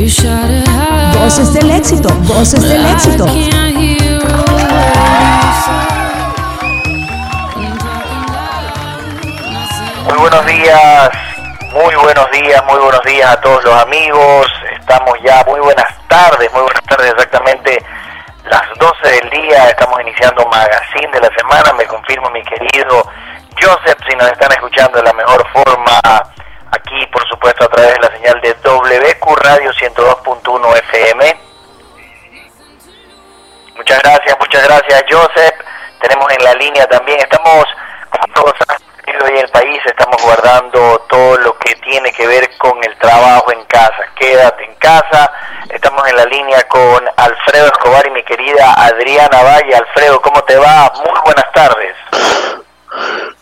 Voces del éxito, voces del éxito. Muy buenos días, muy buenos días, muy buenos días a todos los amigos. Estamos ya, muy buenas tardes, muy buenas tardes exactamente las 12 del día. Estamos iniciando Magazine de la semana. Me confirma mi querido Joseph, si nos están escuchando de la mejor forma aquí, por supuesto, a través de la señal de WQ Radio 102.1 FM. Muchas gracias, muchas gracias, Joseph. Tenemos en la línea también, estamos, como todos hoy en el país, estamos guardando todo lo que tiene que ver con el trabajo en casa. Quédate en casa. Estamos en la línea con Alfredo Escobar y mi querida Adriana Valle. Alfredo, ¿cómo te va? Muy buenas tardes.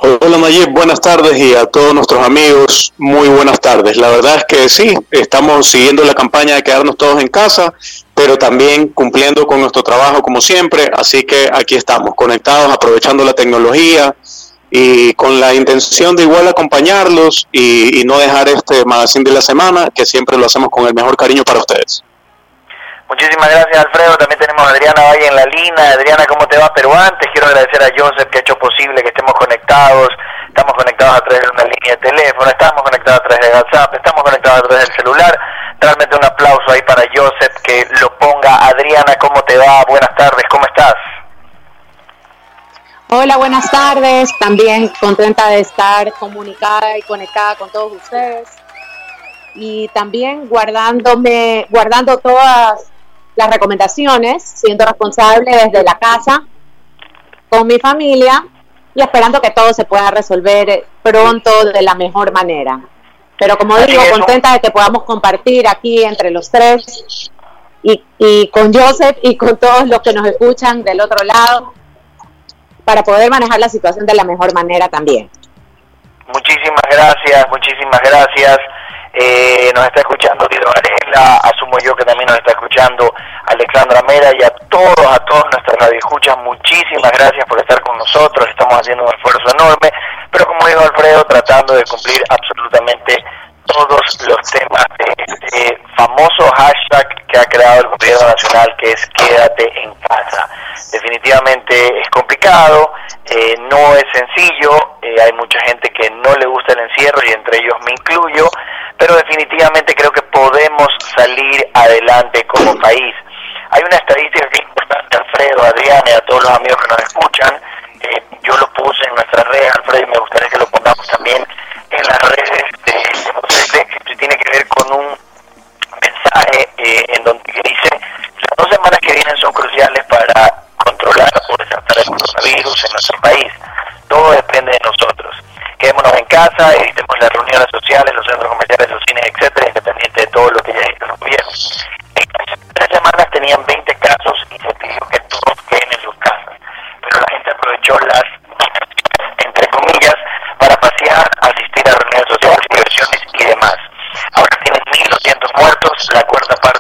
Hola Nayib, buenas tardes y a todos nuestros amigos, muy buenas tardes. La verdad es que sí, estamos siguiendo la campaña de quedarnos todos en casa, pero también cumpliendo con nuestro trabajo como siempre, así que aquí estamos, conectados, aprovechando la tecnología y con la intención de igual acompañarlos y, no dejar este magazine de la semana, que siempre lo hacemos con el mejor cariño para ustedes. Muchísimas gracias Alfredo, también tenemos a Adriana Valle en la línea. Adriana, ¿cómo te va? Pero antes quiero agradecer a Joseph que ha hecho posible que estemos conectados. Estamos conectados a través de una línea de teléfono, estamos conectados a través de WhatsApp, estamos conectados a través del celular. Realmente un aplauso ahí para Joseph que lo ponga. Adriana, ¿cómo te va? Buenas tardes, ¿cómo estás? Hola, buenas tardes. También contenta de estar comunicada y conectada con todos ustedes. Y también guardándome, guardando todas las recomendaciones, siendo responsable desde la casa con mi familia y esperando que todo se pueda resolver pronto de la mejor manera. Pero como digo, contenta de que podamos compartir aquí entre los tres y, y con Joseph y con todos los que nos escuchan del otro lado para poder manejar la situación de la mejor manera también. Muchísimas gracias, muchísimas gracias. Eh, nos está escuchando Guido Varela, asumo yo que también nos está escuchando Alexandra Mera y a todos, a todos nuestras radioescuchas, muchísimas gracias por estar con nosotros, estamos haciendo un esfuerzo enorme, pero como dijo Alfredo, tratando de cumplir absolutamente todos los temas de este famoso hashtag que ha creado el gobierno nacional que es quédate en casa. Definitivamente es complicado, eh, no es sencillo, eh, hay mucha gente que no le gusta el encierro y entre ellos me incluyo, pero definitivamente creo que podemos salir adelante como país. Hay una estadística que es importante, Alfredo, Adriana y a todos los amigos que nos escuchan, eh, yo lo puse en nuestra red, Alfredo, y me gustaría que lo pongamos también en las redes de, tiene que ver con un mensaje eh, en donde dice las dos semanas que vienen son cruciales para controlar o desatar el coronavirus en nuestro país. Todo depende de nosotros. Quedémonos en casa, evitemos las reuniones sociales, los centros comerciales, los cines, etcétera, independiente de todo lo que ya dicho los gobiernos. En tres semanas tenían 20 casos y se pidió que todos queden en sus casas. Pero la gente aprovechó las, entre comillas, para pasear, asistir a reuniones sociales, diversiones y demás. Ahora tienen 1.200 muertos, la cuarta parte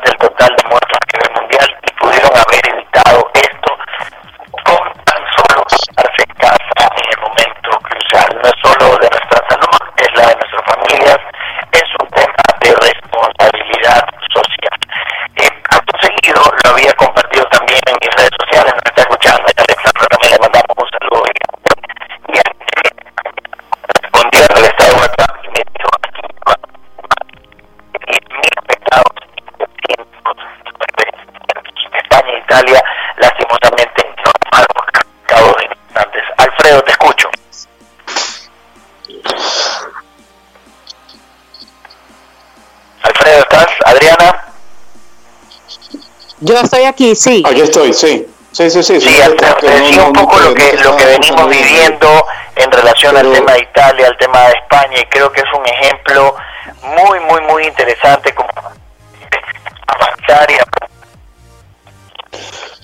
aquí, sí. Aquí estoy, sí. Sí, sí, sí. Sí, Alfredo, te decía un poco lo que, lo que venimos viviendo en relación al tema de Italia, al tema de España, y creo que es un ejemplo muy, muy, muy interesante como avanzar y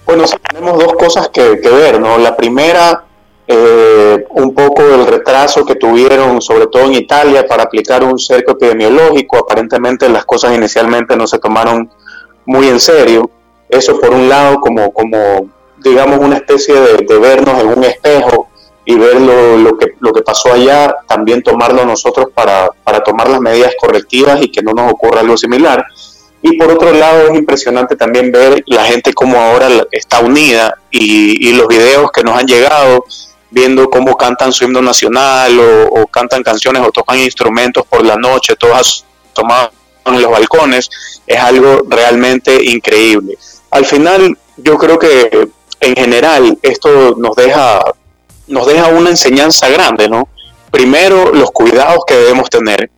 Bueno, sí, tenemos dos cosas que, que ver, ¿no? La primera, eh, un poco el retraso que tuvieron, sobre todo en Italia, para aplicar un cerco epidemiológico. Aparentemente las cosas inicialmente no se tomaron muy en serio. Eso por un lado como, como digamos, una especie de, vernos en un espejo y ver lo, lo, que, lo que pasó allá, también tomarlo nosotros para, para tomar las medidas correctivas y que no nos ocurra algo similar. Y por otro lado es impresionante también ver la gente como ahora está unida y, los videos que nos han llegado viendo cómo cantan su himno nacional o, cantan canciones o tocan instrumentos por la noche, todas tomadas en los balcones, es algo realmente increíble. Al final, yo creo que en general esto nos deja, nos deja una enseñanza grande, ¿no? Primero, los cuidados que debemos tener,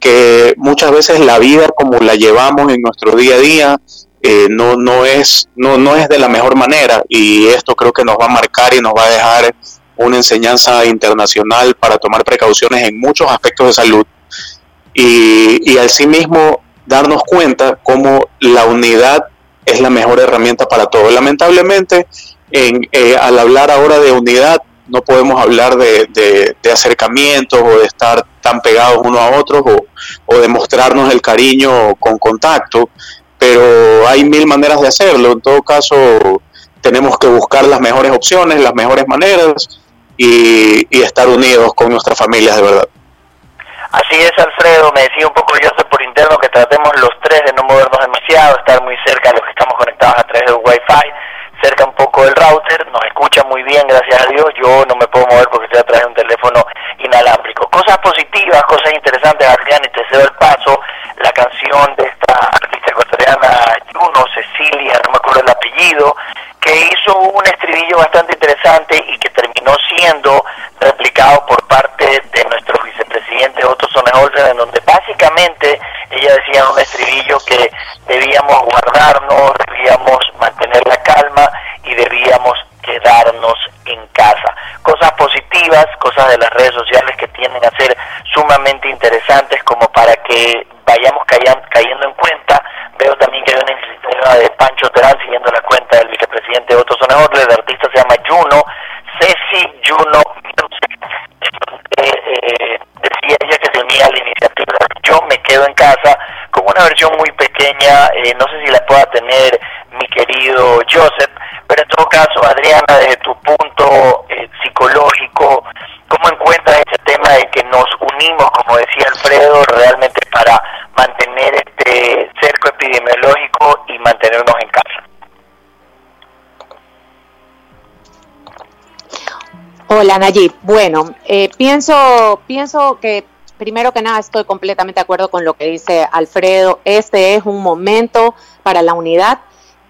que muchas veces la vida como la llevamos en nuestro día a día eh, no, no, es, no, no es de la mejor manera y esto creo que nos va a marcar y nos va a dejar una enseñanza internacional para tomar precauciones en muchos aspectos de salud y, y asimismo darnos cuenta cómo la unidad es la mejor herramienta para todo. Lamentablemente, en, eh, al hablar ahora de unidad, no podemos hablar de, acercamientos o de estar tan pegados unos a otros o, o de mostrarnos el cariño con contacto, pero hay mil maneras de hacerlo. En todo caso, tenemos que buscar las mejores opciones, las mejores maneras y, y estar unidos con nuestras familias de verdad. Así es, Alfredo, me decía un poco yo por interno que tratemos los tres de no movernos demasiado, estar muy cerca de los que estamos conectados a través del Wi-Fi, cerca un poco del router, nos escucha muy bien, gracias a Dios, yo no me puedo mover porque estoy a través de un teléfono inalámbrico. Cosas positivas, cosas interesantes, Adrián, y te cedo el paso, la canción de esta artista ecuatoriana Cecilia, no me acuerdo el apellido, que hizo un estribillo bastante interesante y que terminó siendo replicado por parte de nuestro vicepresidente Otto Sonnenholzer, en donde básicamente ella decía en un estribillo que debíamos guardarnos, debíamos mantener la calma y debíamos quedarnos en casa. Cosas positivas, cosas de las redes sociales que tienden a ser sumamente interesantes como para que vayamos cayendo en cuenta. Veo también que hay una iniciativa de Pancho Terán siguiendo la cuenta del vicepresidente Otto Sonahorle, el artista se llama Juno, Ceci Juno eh, decía ella que se unía a la iniciativa quedo en casa con una versión muy pequeña, eh, no sé si la pueda tener mi querido Joseph, pero en todo caso, Adriana, desde tu punto eh, psicológico, ¿cómo encuentras ese tema de que nos unimos, como decía Alfredo, realmente para mantener este cerco epidemiológico y mantenernos en casa? Hola Nayib. Bueno, eh, pienso, pienso que primero que nada estoy completamente de acuerdo con lo que dice Alfredo. Este es un momento para la unidad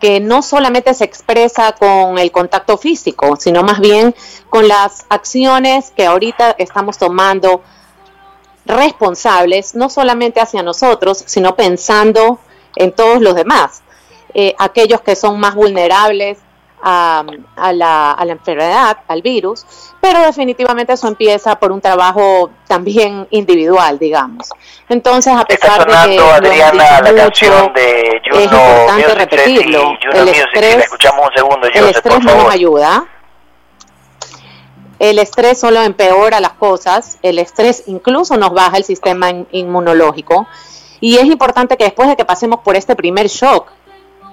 que no solamente se expresa con el contacto físico, sino más bien con las acciones que ahorita estamos tomando responsables, no solamente hacia nosotros, sino pensando en todos los demás, eh, aquellos que son más vulnerables, a, la, a, la, enfermedad, al virus, pero definitivamente eso empieza por un trabajo también individual, digamos. Entonces, a pesar de que Adriana, la canción de Juno es importante repetirlo. el estrés, escuchamos un segundo, el estrés no nos ayuda. El estrés solo empeora las cosas, el estrés incluso nos baja el sistema inmunológico y es importante que después de que pasemos por este primer shock,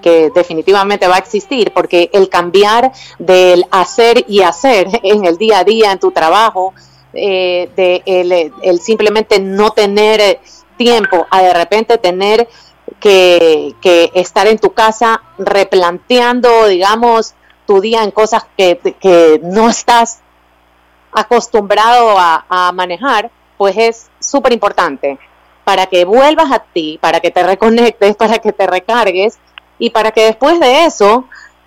que definitivamente va a existir, porque el cambiar del hacer y hacer en el día a día, en tu trabajo, eh, de el, simplemente no tener tiempo a de repente tener que, estar en tu casa replanteando, digamos, tu día en cosas que, que no estás acostumbrado a, a manejar, pues es súper importante para que vuelvas a ti, para que te reconectes, para que te recargues y para que después de eso,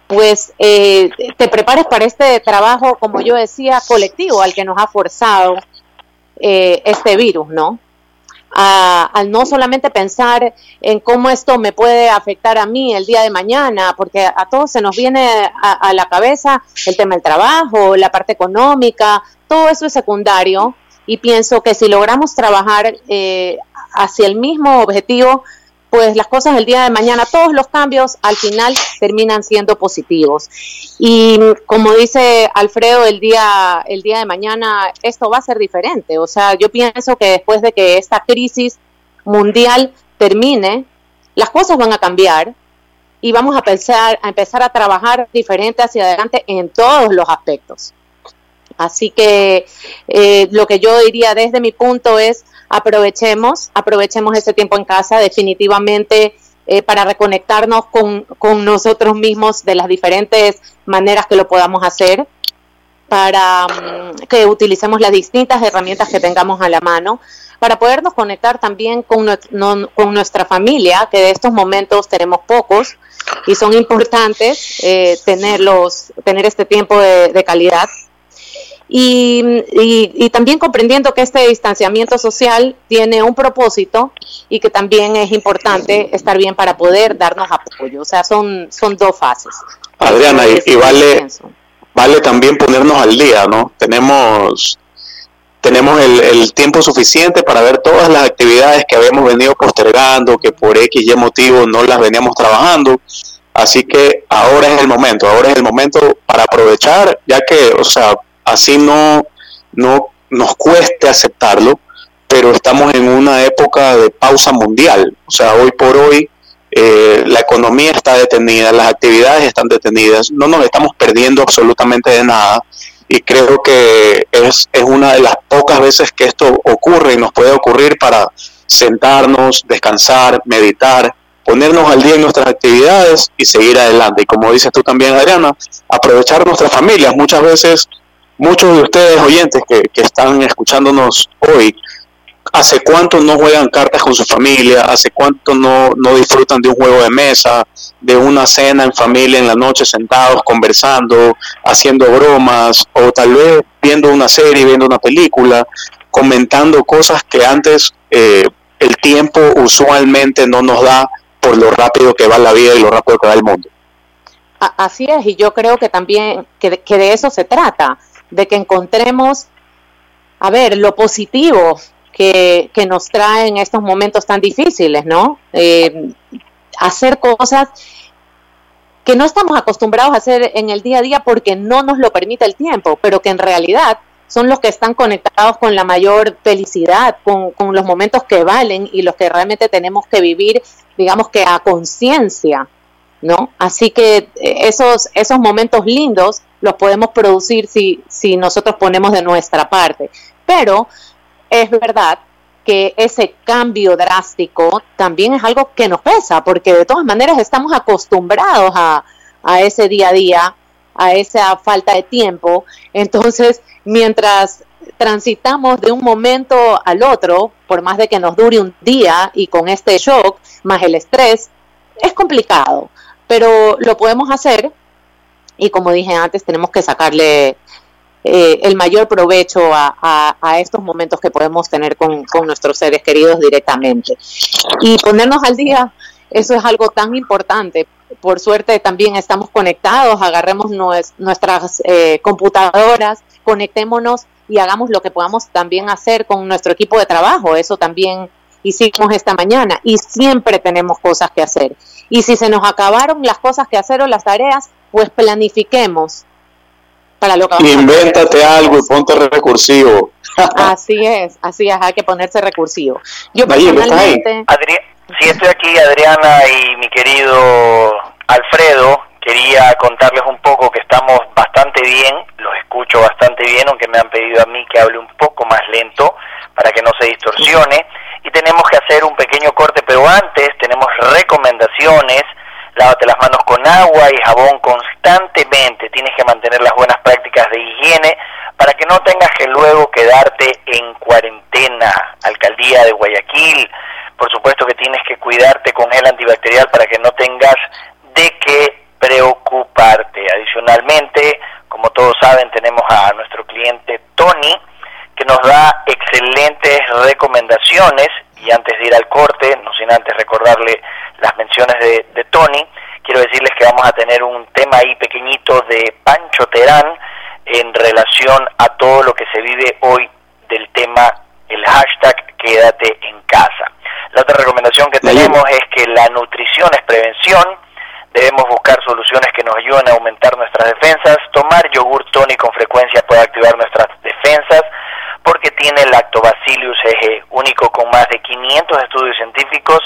pues eh, te prepares para este trabajo, como yo decía, colectivo al que nos ha forzado eh, este virus, ¿no? al no solamente pensar en cómo esto me puede afectar a mí el día de mañana, porque a todos se nos viene a, la cabeza el tema del trabajo, la parte económica, todo eso es secundario y pienso que si logramos trabajar eh, hacia el mismo objetivo, pues las cosas del día de mañana, todos los cambios al final terminan siendo positivos. Y como dice Alfredo, el día, el día de mañana esto va a ser diferente. O sea, yo pienso que después de que esta crisis mundial termine, las cosas van a cambiar y vamos a empezar a, empezar a trabajar diferente hacia adelante en todos los aspectos. Así que eh, lo que yo diría desde mi punto es aprovechemos, aprovechemos este tiempo en casa. Definitivamente eh, para reconectarnos con, con, nosotros mismos de las diferentes maneras que lo podamos hacer, para mm, que utilicemos las distintas herramientas que tengamos a la mano, para podernos conectar también con, con nuestra familia, que de estos momentos tenemos pocos y son importantes eh, tenerlos, tener este tiempo de calidad y, también comprendiendo que este distanciamiento social tiene un propósito y que también es importante estar bien para poder darnos apoyo. O sea, son, son dos fases. Adriana, y, vale, vale también ponernos al día, ¿no? Tenemos, tenemos el, el, tiempo suficiente para ver todas las actividades que habíamos venido postergando, que por X y motivo no las veníamos trabajando. Así que ahora es el momento, ahora es el momento para aprovechar, ya que, o sea, así no, no nos cueste aceptarlo, pero estamos en una época de pausa mundial. O sea, hoy por hoy eh, la economía está detenida, las actividades están detenidas, no nos estamos perdiendo absolutamente de nada y creo que es, es una de las pocas veces que esto ocurre y nos puede ocurrir para sentarnos, descansar, meditar, ponernos al día en nuestras actividades y seguir adelante. Y como dices tú también, Adriana, aprovechar nuestras familias. Muchas veces muchos de ustedes oyentes que, que están escuchándonos hoy, ¿hace cuánto no juegan cartas con su familia? ¿Hace cuánto no, no disfrutan de un juego de mesa, de una cena en familia en la noche sentados conversando, haciendo bromas o tal vez viendo una serie, viendo una película, comentando cosas que antes eh, el tiempo usualmente no nos da por lo rápido que va la vida y lo rápido que va el mundo? Así es, y yo creo que también que, que de eso se trata de que encontremos, a ver, lo positivo que, que nos trae en estos momentos tan difíciles, ¿no? Eh, hacer cosas que no estamos acostumbrados a hacer en el día a día porque no nos lo permite el tiempo, pero que en realidad son los que están conectados con la mayor felicidad, con, con los momentos que valen y los que realmente tenemos que vivir, digamos que a conciencia, ¿no? Así que eh, esos, esos momentos lindos los podemos producir si, si nosotros ponemos de nuestra parte. Pero es verdad que ese cambio drástico también es algo que nos pesa, porque de todas maneras estamos acostumbrados a, a ese día a día, a esa falta de tiempo. Entonces, mientras transitamos de un momento al otro, por más de que nos dure un día y con este shock, más el estrés, es complicado, pero lo podemos hacer y como dije antes, tenemos que sacarle eh, el mayor provecho a, estos momentos que podemos tener con, nuestros seres queridos directamente. Y ponernos al día, eso es algo tan importante. Por suerte también estamos conectados, agarremos nuestras eh, computadoras, conectémonos y hagamos lo que podamos también hacer con nuestro equipo de trabajo. Eso también hicimos esta mañana y siempre tenemos cosas que hacer. Y si se nos acabaron las cosas que hacer o las tareas, pues planifiquemos para lo que vamos Invéntate algo y ponte recursivo. así es, así es, hay que ponerse recursivo. Yo personalmente... si estoy aquí, Adriana y mi querido Alfredo, quería contarles un poco que estamos bastante bien, los escucho bastante bien, aunque me han pedido a mí que hable un poco más lento para que no se distorsione. Y tenemos que hacer un pequeño corte, pero antes tenemos recomendaciones lávate las manos con agua y jabón constantemente, tienes que mantener las buenas prácticas de higiene para que no tengas que luego quedarte en cuarentena. Alcaldía de Guayaquil, por supuesto que tienes que cuidarte con gel antibacterial para que no tengas de qué preocuparte. Adicionalmente, como todos saben, tenemos a nuestro cliente Tony, que nos da excelentes recomendaciones y antes de ir al corte, no sin antes recordarle las menciones de, de Tony, quiero decirles que vamos a tener un tema ahí pequeñito de Pancho Terán en relación a todo lo que se vive hoy del tema, el hashtag quédate en casa. La otra recomendación que tenemos es que la nutrición es prevención, debemos buscar soluciones que nos ayuden a aumentar nuestras defensas, tomar yogur Tony con frecuencia puede activar nuestras defensas, porque tiene lactobacillus eje, único con más de 500 estudios científicos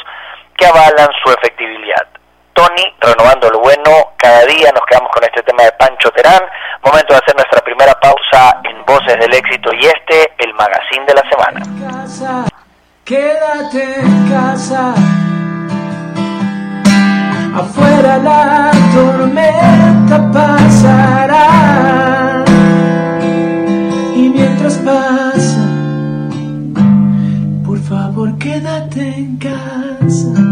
que avalan su efectividad. Tony, renovando lo bueno, cada día nos quedamos con este tema de Pancho Terán. Momento de hacer nuestra primera pausa en Voces del Éxito y este, el magazine de la semana. Afuera la tormenta pasará. Y mientras pasa, por favor quédate en casa.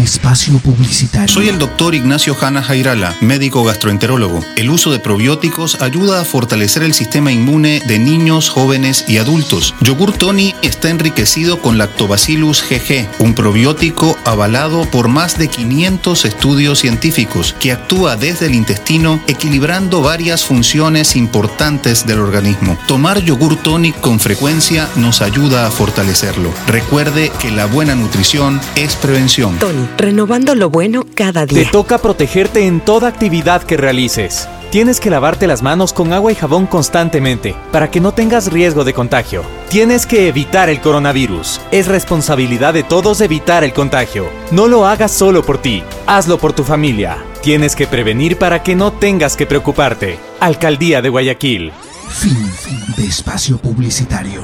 De espacio publicitario. Soy el doctor Ignacio Hanna Jairala, médico gastroenterólogo. El uso de probióticos ayuda a fortalecer el sistema inmune de niños, jóvenes y adultos. Yogur Tony está enriquecido con Lactobacillus GG, un probiótico avalado por más de 500 estudios científicos que actúa desde el intestino equilibrando varias funciones importantes del organismo. Tomar yogur tonic con frecuencia nos ayuda a fortalecerlo. Recuerde que la buena nutrición es prevención. Tony, renovando lo bueno cada día. Te toca protegerte en toda actividad que realices. Tienes que lavarte las manos con agua y jabón constantemente para que no tengas riesgo de contagio. Tienes que evitar el coronavirus. Es responsabilidad de todos evitar el contagio. No lo hagas solo por ti, hazlo por tu familia. Tienes que prevenir para que no tengas que preocuparte. Alcaldía de Guayaquil. Fin, fin de espacio publicitario.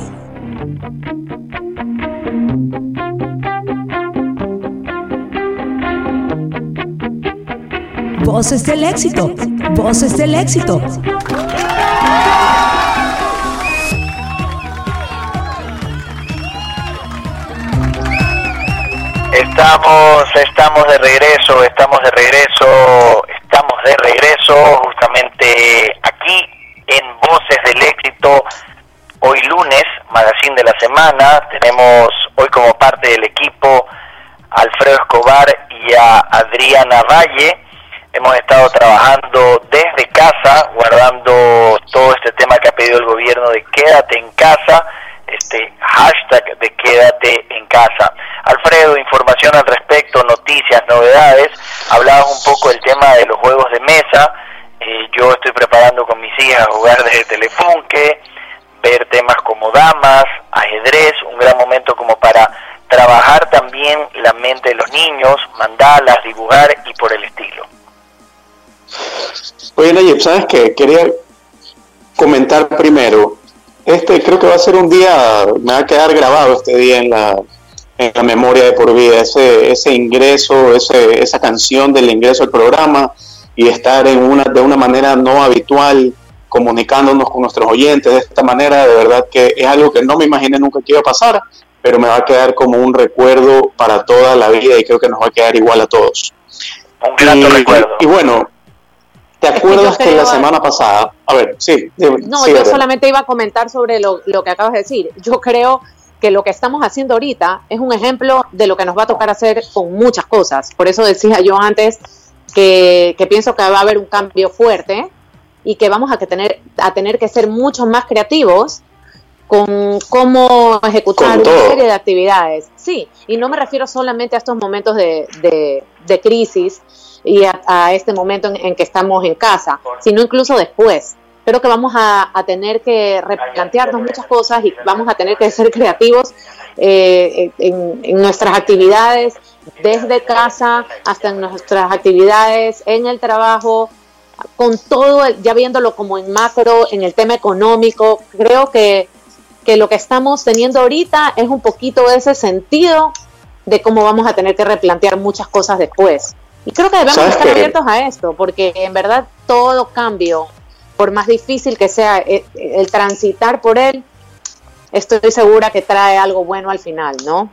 Voces del éxito. Voces del éxito. Estamos, estamos de regreso, estamos de regreso, estamos de regreso justamente aquí en Voces del Éxito. Hoy lunes, magazine de la semana, tenemos hoy como parte del equipo Alfredo Escobar y a Adriana Valle Hemos estado trabajando desde casa, guardando todo este tema que ha pedido el gobierno de quédate en casa, este hashtag de quédate en casa. Alfredo, información al respecto, noticias, novedades. Hablabas un poco del tema de los juegos de mesa. Eh, yo estoy preparando con mis hijas jugar desde Telefunke, ver temas como damas, ajedrez, un gran momento como para trabajar también la mente de los niños, mandalas, dibujar y por el estilo. Oye, Nayib, ¿sabes qué? Quería comentar primero. Este creo que va a ser un día, me va a quedar grabado este día en la, en la memoria de por vida, ese, ese ingreso, ese, esa canción del ingreso al programa y estar en una, de una manera no habitual, comunicándonos con nuestros oyentes de esta manera, de verdad que es algo que no me imaginé nunca que iba a pasar, pero me va a quedar como un recuerdo para toda la vida y creo que nos va a quedar igual a todos. Un gran recuerdo. y bueno, ¿Te acuerdas que, la semana pasada, a ver, sí. No, yo solamente iba a comentar sobre lo, que acabas de decir. Yo creo que lo que estamos haciendo ahorita es un ejemplo de lo que nos va a tocar hacer con muchas cosas. Por eso decía yo antes que, pienso que va a haber un cambio fuerte y que vamos a, que tener, a tener que ser mucho más creativos con cómo ejecutar una serie de actividades. Sí, y no me refiero solamente a estos momentos de, de, de crisis, y a, este replantearnos en, que estamos en casa, sino incluso después. Creo que vamos a, tener que replantearnos muchas cosas y vamos a tener que ser creativos eh, en, nuestras actividades, desde casa hasta en nuestras actividades en el trabajo, con todo, ya viéndolo como en macro, en el tema económico. Creo que, que lo que estamos teniendo ahorita es un poquito ese sentido de cómo vamos a tener que replantear muchas cosas después. Y creo que debemos estar abiertos a esto, porque en verdad todo cambio, por más difícil que sea eh, el, transitar por él, estoy segura que trae algo bueno al final, ¿no?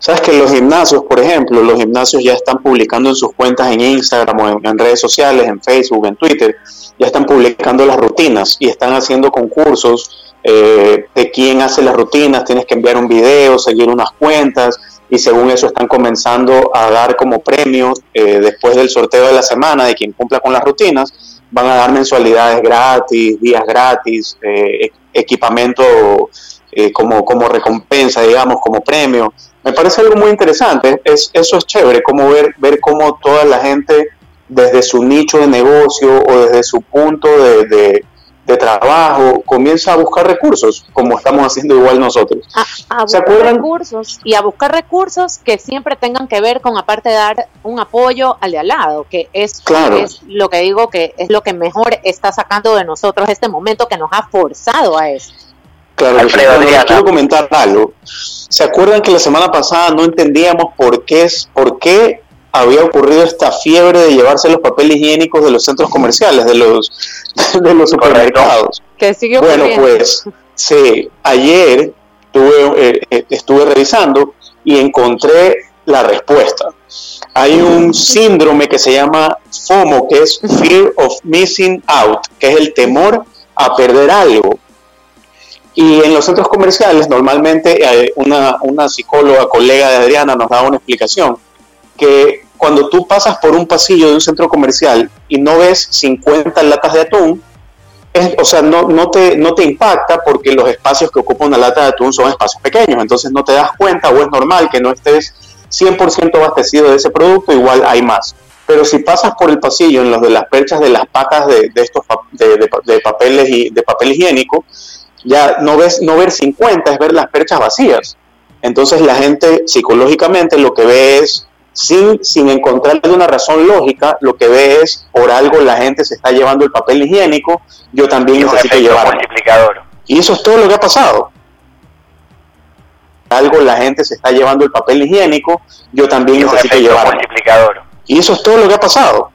Sabes que los gimnasios, por ejemplo, los gimnasios ya están publicando en sus cuentas en Instagram o en, redes sociales, en Facebook, en Twitter, ya están publicando las rutinas y están haciendo concursos eh, de quién hace las rutinas, tienes que enviar un video, seguir unas cuentas, y según eso están comenzando a dar como premios eh, después del sorteo de la semana de quien cumpla con las rutinas, van a dar mensualidades gratis, días gratis, eh, equipamiento eh, como, como recompensa, digamos, como premio. Me parece algo muy interesante, es, eso es chévere, como ver, ver cómo toda la gente desde su nicho de negocio o desde su punto de de trabajo, comienza a buscar recursos, como estamos haciendo igual nosotros. A, buscar recursos y a buscar recursos que siempre tengan que ver con, aparte de dar un apoyo al de al lado, que es, es lo que digo que es lo que mejor está sacando de nosotros este momento que nos ha forzado a eso. Claro, quiero comentar algo. ¿Se acuerdan que la semana pasada no entendíamos por qué, es, por qué había ocurrido esta fiebre de llevarse los papeles higiénicos de los centros comerciales, de los, de los supermercados? Que sigue bueno, pues sí, ayer estuve, eh, estuve revisando y encontré la respuesta. Hay un síndrome que se llama FOMO, que es Fear of Missing Out, que es el temor a perder algo. Y en los centros comerciales, normalmente eh, una, una psicóloga, colega de Adriana, nos da una explicación, que cuando tú pasas por un pasillo de un centro comercial y no ves 50 latas de atún, o sea, no, no, te, no te impacta porque los espacios que ocupa una lata de atún son espacios pequeños, entonces no te das cuenta o es normal que no estés 100% abastecido de ese producto, igual hay más. Pero si pasas por el pasillo en los de las perchas de las pacas de, estos de, papeles y de papel higiénico, ya no ves no ver 50 es ver las perchas vacías. Entonces la gente psicológicamente lo que ve es sin, sin encontrarle una razón lógica, lo que ve es por algo la gente se está llevando el papel higiénico, yo también necesito llevarlo. Y eso es todo lo que ha pasado algo la gente se está llevando el papel higiénico, yo también necesito llevarlo. Y eso es todo lo que ha pasado.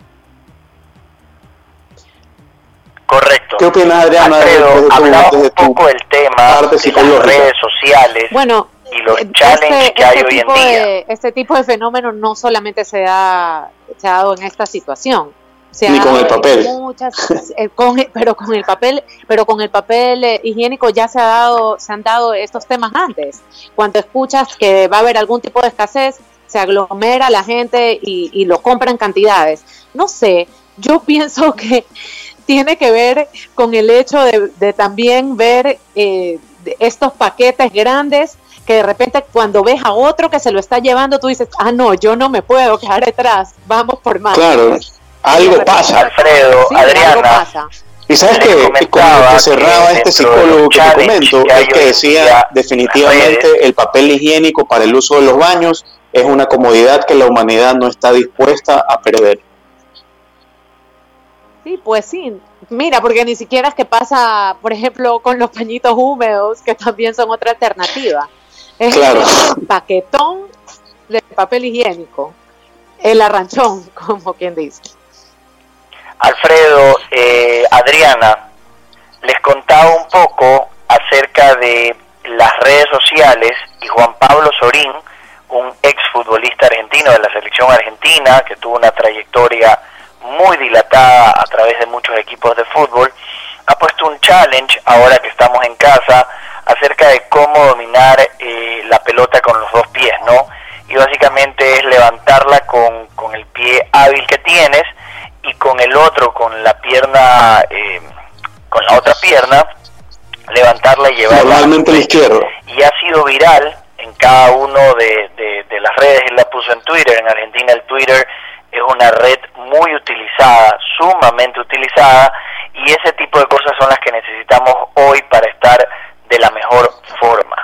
Correcto. ¿Qué opinas, Adriana? Alfredo, un poco del tema de las redes sociales bueno, y los eh, challenges este, que hay este hoy en día. este tipo de fenómeno no solamente se, ha, se ha dado en esta situación ni con el papel. Eh, pero con el papel, pero con el papel eh, higiénico ya se ha dado, se han dado estos temas antes. Cuando escuchas que va a haber algún tipo de escasez, se aglomera la gente y, lo compra en cantidades. No sé, yo pienso que tiene que ver con el hecho de, también ver eh, estos paquetes grandes que de repente cuando ves a otro que se lo está llevando, tú dices, ah, no, yo no me puedo quedar detrás, vamos por más. Claro, algo pasa. Alfredo, Adriana. Y sabes que cuando cerraba este psicólogo que te comento, es que decía definitivamente el papel higiénico para el uso de los baños es una comodidad que la humanidad no está dispuesta a perder. Sí, pues sí. Mira, porque ni siquiera es que pasa, por ejemplo, con los pañitos húmedos, que también son otra alternativa. Es claro. paquetón de papel higiénico. El arranchón, como quien dice. Alfredo, eh, Adriana, les contaba un poco acerca de las redes sociales y Juan Pablo Sorín, un exfutbolista argentino de la selección argentina que tuvo una trayectoria muy dilatada a través de muchos equipos de fútbol, ha puesto un challenge ahora que estamos en casa acerca de cómo dominar eh, la pelota con los dos pies, ¿no? Y básicamente es levantarla con, con el pie hábil que tienes y con el otro, con la pierna, eh, con la otra pierna, levantarla y llevarla. Normalmente el izquierdo. Y ha sido viral en cada uno de, de, las redes, él la puso en Twitter, en Argentina el Twitter es una red muy utilizada, sumamente utilizada, y ese tipo de cosas son las que necesitamos hoy para estar de la mejor forma.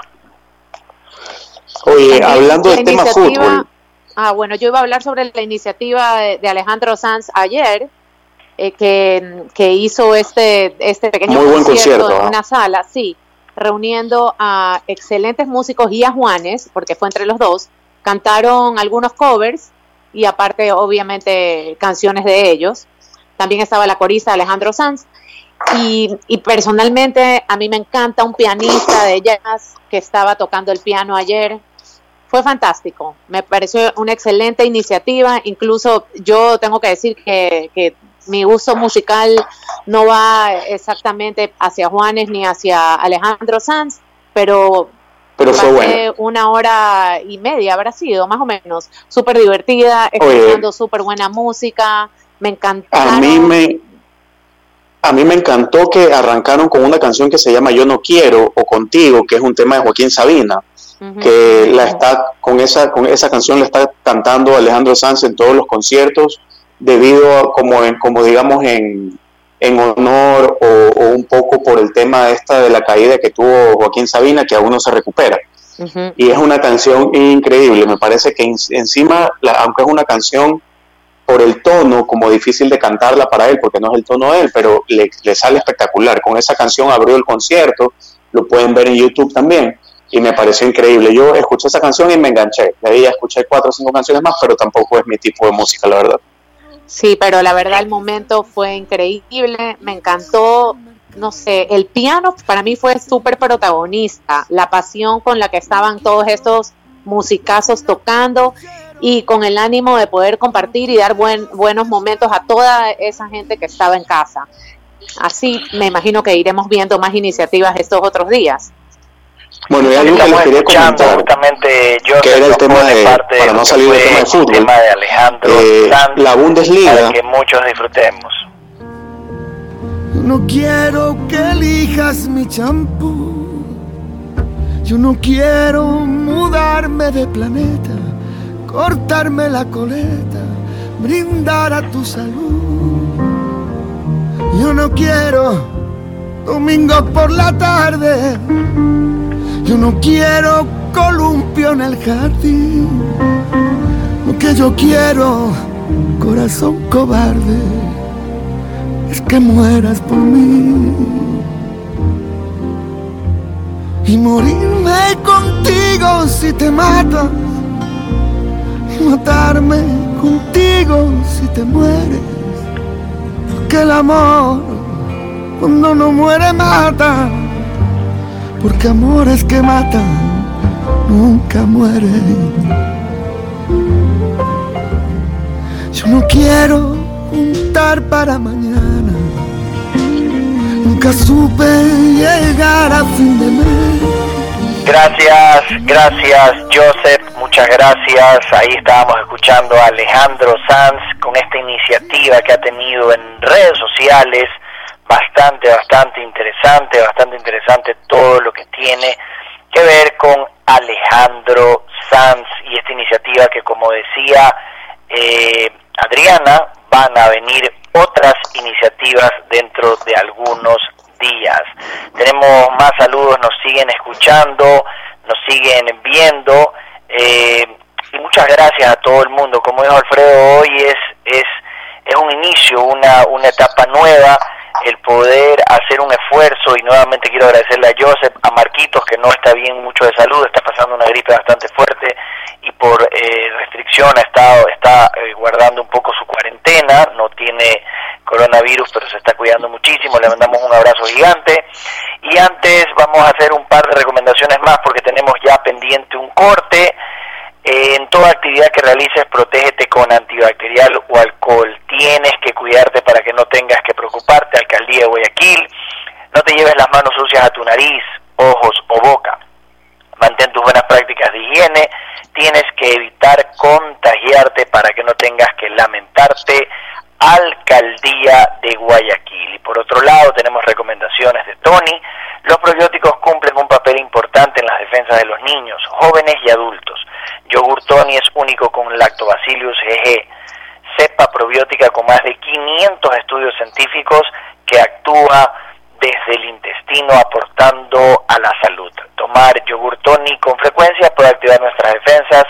Oye, hablando del tema fútbol, Ah, bueno, yo iba a hablar sobre la iniciativa de, Alejandro Sanz ayer, eh, que, hizo este, este pequeño concierto, en una sala, sí, reuniendo a excelentes músicos y a Juanes, porque fue entre los dos, cantaron algunos covers y aparte, obviamente, canciones de ellos. También estaba la corista Alejandro Sanz. Y, y, personalmente a mí me encanta un pianista de jazz que estaba tocando el piano ayer, fue fantástico. Me pareció una excelente iniciativa. Incluso yo tengo que decir que, mi uso musical no va exactamente hacia Juanes ni hacia Alejandro Sanz, pero, pero fue una hora y media, habrá sido más o menos. Súper divertida, escuchando súper buena música. Me encantó. A mí me, a mí me encantó que arrancaron con una canción que se llama Yo no quiero o Contigo, que es un tema de Joaquín Sabina que la está con esa con esa canción la está cantando Alejandro Sanz en todos los conciertos debido a como en, como digamos en, en honor o, un poco por el tema esta de la caída que tuvo Joaquín Sabina que aún no se recupera. Y es una canción increíble me parece que encima aunque es una canción por el tono como difícil de cantarla para él porque no es el tono de él pero le, le sale espectacular. Con esa canción abrió el concierto lo pueden ver en YouTube también y me pareció increíble. Yo escuché esa canción y me enganché. De ahí escuché cuatro o cinco canciones más, pero tampoco es mi tipo de música, la verdad. Sí, pero la verdad el momento fue increíble, me encantó, no sé, el piano para mí fue súper protagonista, la pasión con la que estaban todos estos musicazos tocando y con el ánimo de poder compartir y dar buen, buenos momentos a toda esa gente que estaba en casa. Así me imagino que iremos viendo más iniciativas estos otros días. Bueno, y algo que les quería comentar, justamente yo que era el tema de, para no salir del tema de fútbol, tema de Alejandro eh, Sanz, la Bundesliga, para que muchos disfrutemos. Yo no quiero que elijas mi champú. Yo no quiero mudarme de planeta, cortarme la coleta, brindar a tu salud. Yo no quiero domingo por la tarde. Yo no quiero columpio en el jardín. Lo que yo quiero, corazón cobarde, es que mueras por mí. Y morirme contigo si te matas. Y matarme contigo si te mueres. Porque el amor, cuando no muere, mata. Porque amores que matan nunca mueren. Yo no quiero juntar para mañana. Nunca supe llegar a fin de mes. Gracias, gracias Joseph, muchas gracias. Ahí estábamos escuchando a Alejandro Sanz con esta iniciativa que ha tenido en redes sociales, bastante, bastante interesante, bastante interesante todo lo que tiene que ver con Alejandro Sanz y esta iniciativa que como decía eh, Adriana, van a venir otras iniciativas dentro de algunos días. Tenemos más saludos, nos siguen escuchando, nos siguen viendo eh, y muchas gracias a todo el mundo. Como dijo Alfredo, hoy es, es, es un inicio, una, una etapa nueva el poder hacer un esfuerzo y nuevamente quiero agradecerle a Joseph, a Marquitos que no está bien mucho de salud, está pasando una gripe bastante fuerte y por eh, restricción ha estado está eh, guardando un poco su cuarentena, no tiene coronavirus pero se está cuidando muchísimo, le mandamos un abrazo gigante y antes vamos a hacer un par de recomendaciones más porque tenemos ya pendiente un corte en toda actividad que realices, protégete con antibacterial o alcohol. Tienes que cuidarte para que no tengas que preocuparte. De Guayaquil, no te lleves las manos sucias a tu nariz, ojos o boca. Mantén tus buenas prácticas de higiene. Tienes que evitar contagiarte para que no tengas que lamentarte. Alcaldía de Guayaquil. Y por otro lado, tenemos recomendaciones de Tony. Los probióticos cumplen un papel importante en las defensas de los niños, jóvenes y adultos. Yogur Tony es único con Lactobacillus GG, cepa probiótica con más de 500 estudios científicos que actúa desde el intestino aportando a la salud. Tomar yogur Tony con frecuencia puede activar nuestras defensas.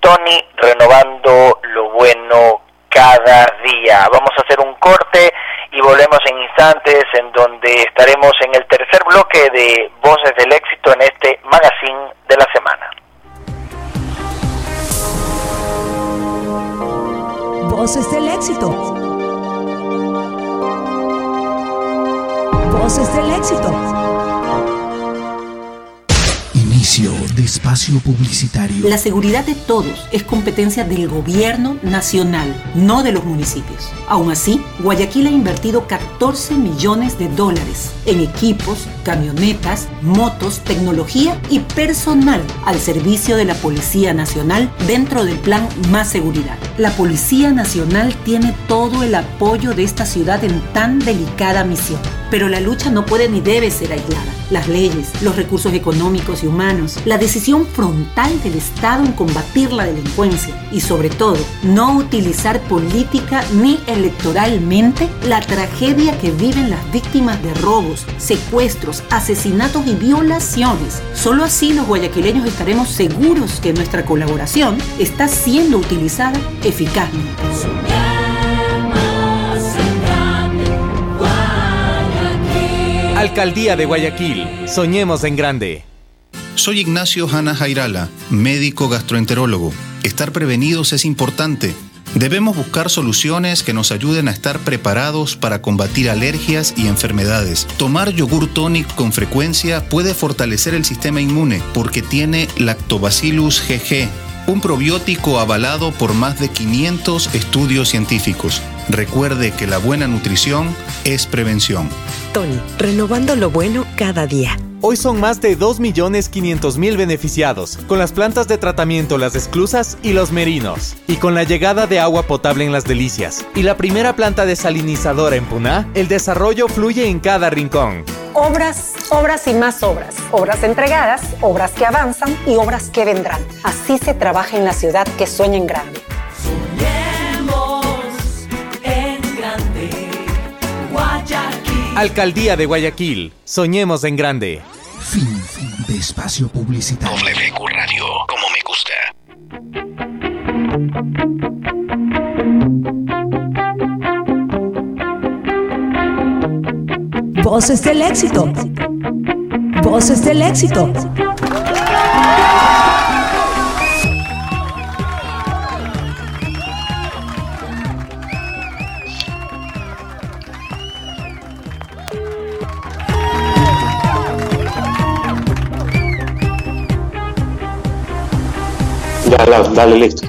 Tony renovando lo bueno cada día. Vamos a hacer un corte y volvemos en instantes en donde estaremos en el tercer bloque de Voces del Éxito en este magazine de la semana. Voces del éxito. Voces del éxito. Inicio de espacio publicitario. La seguridad de todos es competencia del gobierno nacional, no de los municipios. Aún así, Guayaquil ha invertido 14 millones de dólares en equipos, camionetas, motos, tecnología y personal al servicio de la Policía Nacional dentro del plan Más Seguridad. La Policía Nacional tiene todo el apoyo de esta ciudad en tan delicada misión. Pero la lucha no puede ni debe ser aislada. Las leyes, los recursos económicos y humanos, la decisión frontal del Estado en combatir la delincuencia y sobre todo no utilizar política ni electoralmente la tragedia que viven las víctimas de robos, secuestros, asesinatos y violaciones. Solo así los guayaquileños estaremos seguros que nuestra colaboración está siendo utilizada eficazmente. Alcaldía de Guayaquil. Soñemos en grande. Soy Ignacio Hanna Jairala, médico gastroenterólogo. Estar prevenidos es importante. Debemos buscar soluciones que nos ayuden a estar preparados para combatir alergias y enfermedades. Tomar yogur tonic con frecuencia puede fortalecer el sistema inmune porque tiene Lactobacillus GG, un probiótico avalado por más de 500 estudios científicos. Recuerde que la buena nutrición es prevención. Tony, renovando lo bueno cada día. Hoy son más de 2.500.000 beneficiados, con las plantas de tratamiento Las Esclusas y Los Merinos, y con la llegada de agua potable en Las Delicias, y la primera planta desalinizadora en Puná, el desarrollo fluye en cada rincón. Obras, obras y más obras. Obras entregadas, obras que avanzan y obras que vendrán. Así se trabaja en la ciudad que sueña en grande. Alcaldía de Guayaquil, soñemos en grande. Fin, fin de espacio publicitario. WQ Radio, como me gusta. Voces del éxito. Voces del éxito. Ya, la- dale, listo.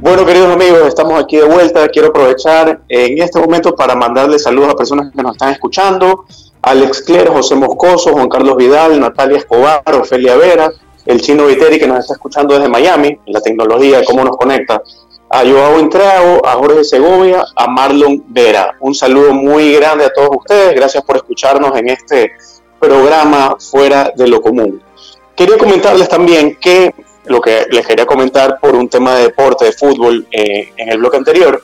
Bueno, queridos amigos, estamos aquí de vuelta. Quiero aprovechar en este momento para mandarle saludos a personas que nos están escuchando. Alex Cler, José Moscoso, Juan Carlos Vidal, Natalia Escobar, Ofelia Vera, el chino Viteri que nos está escuchando desde Miami, la tecnología, cómo nos conecta. A Joao Entreago, a Jorge Segovia, a Marlon Vera. Un saludo muy grande a todos ustedes. Gracias por escucharnos en este programa fuera de lo común. Quería comentarles también que lo que les quería comentar por un tema de deporte, de fútbol, eh, en el bloque anterior,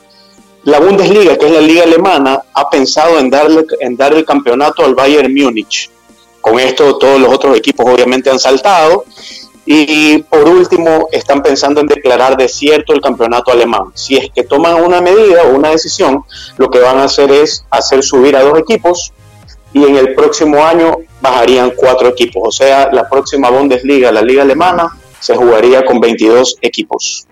la Bundesliga, que es la liga alemana, ha pensado en darle, en dar el campeonato al Bayern Múnich. Con esto todos los otros equipos obviamente han saltado. Y por último, están pensando en declarar desierto el campeonato alemán. Si es que toman una medida o una decisión, lo que van a hacer es hacer subir a dos equipos y en el próximo año bajarían cuatro equipos. O sea, la próxima Bundesliga, la liga alemana, se jugaría con 22 equipos.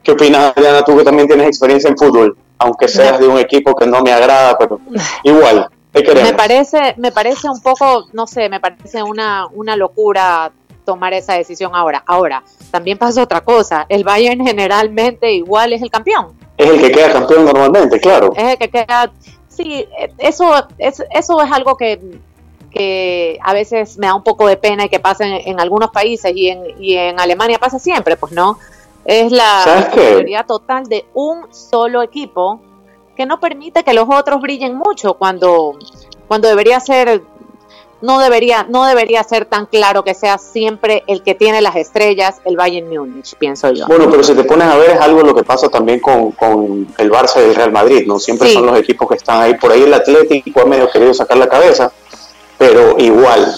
¿Qué opinas, Adriana, tú que también tienes experiencia en fútbol? Aunque seas de un equipo que no me agrada, pero igual, te queremos. Me parece, me parece un poco, no sé, me parece una, una locura tomar esa decisión ahora. Ahora, también pasa otra cosa. El Bayern generalmente igual es el campeón. Es el que queda campeón normalmente, claro. Es el que queda. Sí, eso, es, eso es algo que, que a veces me da un poco de pena y que pasa en, en algunos países y en, y en Alemania pasa siempre, pues no. Es la mayoría total de un solo equipo que no permite que los otros brillen mucho cuando, cuando debería ser no debería no debería ser tan claro que sea siempre el que tiene las estrellas el Bayern Múnich pienso yo Bueno, pero si te pones a ver es algo lo que pasa también con, con el Barça y el Real Madrid, ¿no? Siempre Sí. son los equipos que están ahí. Por ahí el Atlético ha medio querido sacar la cabeza, pero igual.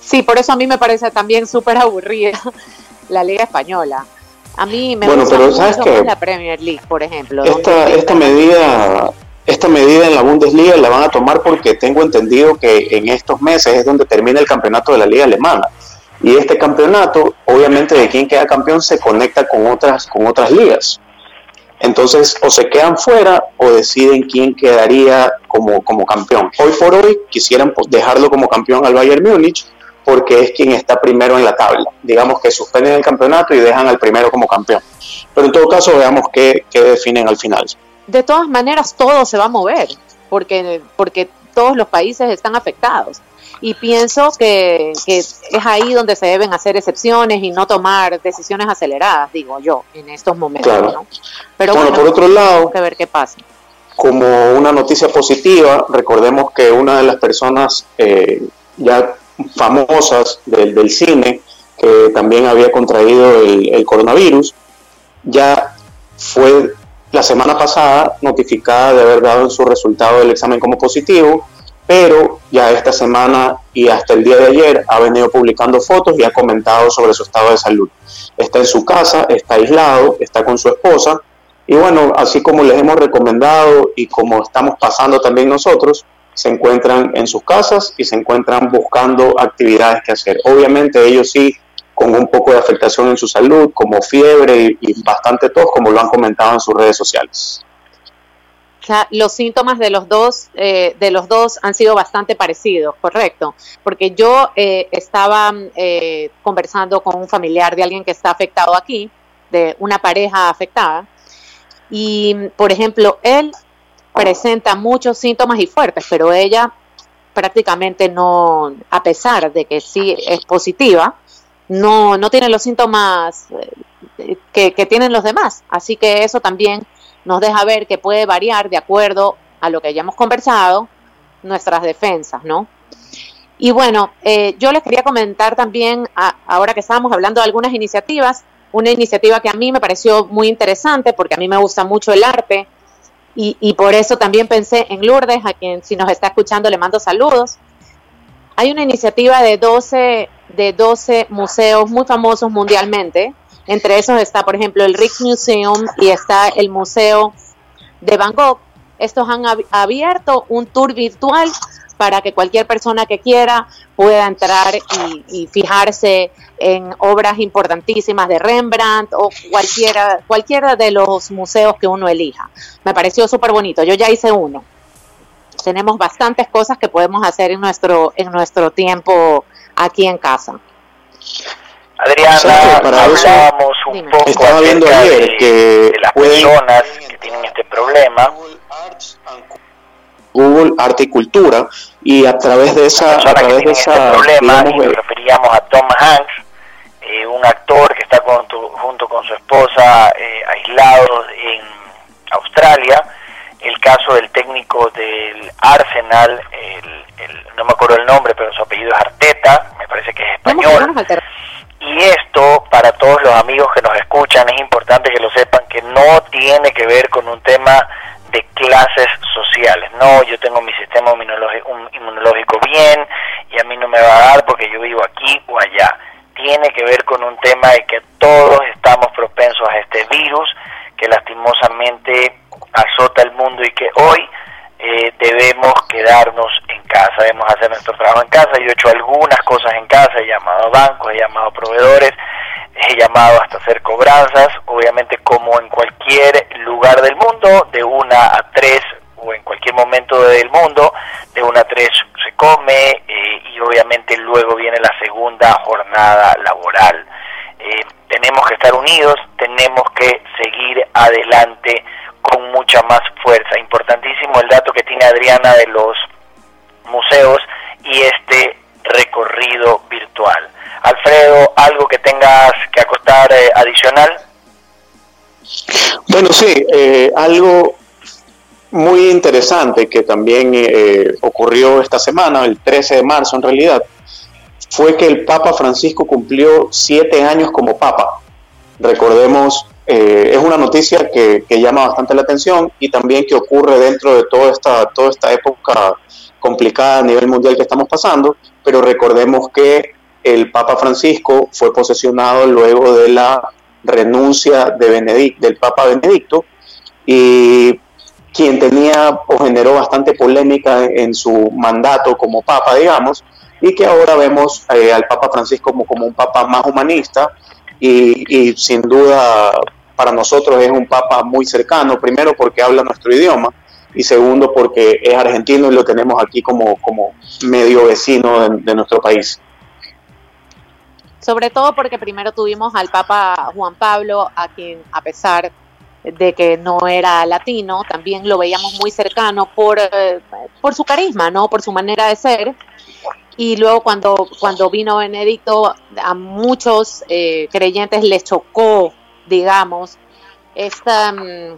Sí, por eso a mí me parece también súper aburrida la Liga Española. A mí me Bueno, gusta pero ¿sabes qué? la Premier League, por ejemplo. Esta, esta medida esta medida en la Bundesliga la van a tomar porque tengo entendido que en estos meses es donde termina el campeonato de la liga alemana. Y este campeonato obviamente de quien queda campeón se conecta con otras con otras ligas. Entonces o se quedan fuera o deciden quién quedaría como, como campeón. Hoy por hoy quisieran dejarlo como campeón al Bayern Múnich porque es quien está primero en la tabla. Digamos que suspenden el campeonato y dejan al primero como campeón. Pero en todo caso veamos qué, qué definen al final De todas maneras, todo se va a mover, porque, porque todos los países están afectados. Y pienso que, que es ahí donde se deben hacer excepciones y no tomar decisiones aceleradas, digo yo, en estos momentos. Claro. ¿no? Pero Bueno, bueno, por otro lado, que ver qué pasa. como una noticia positiva, recordemos que una de las personas eh, ya famosas del, del cine, que también había contraído el, el coronavirus, ya fue la semana pasada notificada de haber dado su resultado del examen como positivo, pero ya esta semana y hasta el día de ayer ha venido publicando fotos y ha comentado sobre su estado de salud. Está en su casa, está aislado, está con su esposa y bueno, así como les hemos recomendado y como estamos pasando también nosotros, se encuentran en sus casas y se encuentran buscando actividades que hacer. Obviamente ellos sí con un poco de afectación en su salud, como fiebre y, bastante tos, como lo han comentado en sus redes sociales. Los síntomas de los dos, eh, de los dos han sido bastante parecidos, correcto. Porque yo eh, estaba eh, conversando con un familiar de alguien que está afectado aquí, de una pareja afectada, y por ejemplo, él presenta muchos síntomas y fuertes, pero ella prácticamente no, a pesar de que sí es positiva, no, no tiene los síntomas eh, que, tienen los demás. Así que eso también nos deja ver que puede variar de acuerdo a lo que ya hemos conversado, nuestras defensas, ¿no? Y bueno, eh, yo les quería comentar también, ahora que estábamos hablando de algunas iniciativas, una iniciativa que a mí me pareció muy interesante porque a mí me gusta mucho el arte y, por eso también pensé en Lourdes, a quien si nos está escuchando le mando saludos. Hay una iniciativa de 12, de 12 museos muy famosos mundialmente. Entre esos está, por ejemplo, el Rijksmuseum y está el Museo de Gogh. Estos han abierto un tour virtual para que cualquier persona que quiera pueda entrar y, fijarse en obras importantísimas de Rembrandt o cualquiera, cualquiera de los museos que uno elija. Me pareció súper bonito. Yo ya hice uno. Tenemos bastantes cosas que podemos hacer en nuestro, en nuestro tiempo aquí en casa. Adriana, para un poco Estaba viendo ayer que de las personas que tienen este problema Google Arte y Cultura y a través de esa a través de esa este problema y nos referíamos a Tom Hanks eh, un actor que está junto con su esposa eh, aislados en Australia el caso del técnico del Arsenal no me acuerdo el nombre pero su apellido es Arteta me parece que es español y esto para todos los amigos que nos escuchan es importante que lo sepan que no tiene que ver con un tema de clases sociales. No, yo tengo mi sistema inmunológico bien y a mí no me va a dar porque yo vivo aquí o allá. Tiene que ver con un tema de que todos estamos propensos a este virus que lastimosamente azota el mundo y que hoy eh, debemos quedarnos en casa, debemos hacer nuestro trabajo en casa. Yo he hecho algunas cosas en casa, he llamado a bancos, he llamado a proveedores, he llamado hasta hacer cobranzas, obviamente como en cualquier lugar del mundo, de una a tres o en cualquier momento del mundo, de una a tres se come eh, y obviamente luego viene la segunda jornada laboral. Eh, tenemos que estar unidos, tenemos que seguir adelante con mucha más fuerza. Importantísimo el dato que tiene Adriana de los museos y este recorrido virtual. Alfredo, ¿algo que tengas que acostar eh, adicional? Bueno, sí, eh, algo muy interesante que también eh, ocurrió esta semana, el 13 de marzo en realidad, fue que el Papa Francisco cumplió siete años como Papa. Recordemos, es una noticia que, llama bastante la atención y también que ocurre dentro de toda esta, toda esta época complicada a nivel mundial que estamos pasando, pero recordemos que el Papa Francisco fue posesionado luego de la renuncia de del Papa Benedicto y quien tenía o generó bastante polémica en su mandato como Papa, digamos, y que ahora vemos eh, al Papa Francisco como, como un Papa más humanista y, y sin duda para nosotros es un Papa muy cercano, primero porque habla nuestro idioma y segundo porque es argentino y lo tenemos aquí como, como medio vecino de nuestro país sobre todo porque primero tuvimos al Papa Juan Pablo, a quien a pesar de que no era latino, también lo veíamos muy cercano por, eh, por su carisma, ¿no? Por su manera de ser. Y luego cuando, cuando vino Benedicto, a muchos eh, creyentes les chocó, digamos, esta, mm,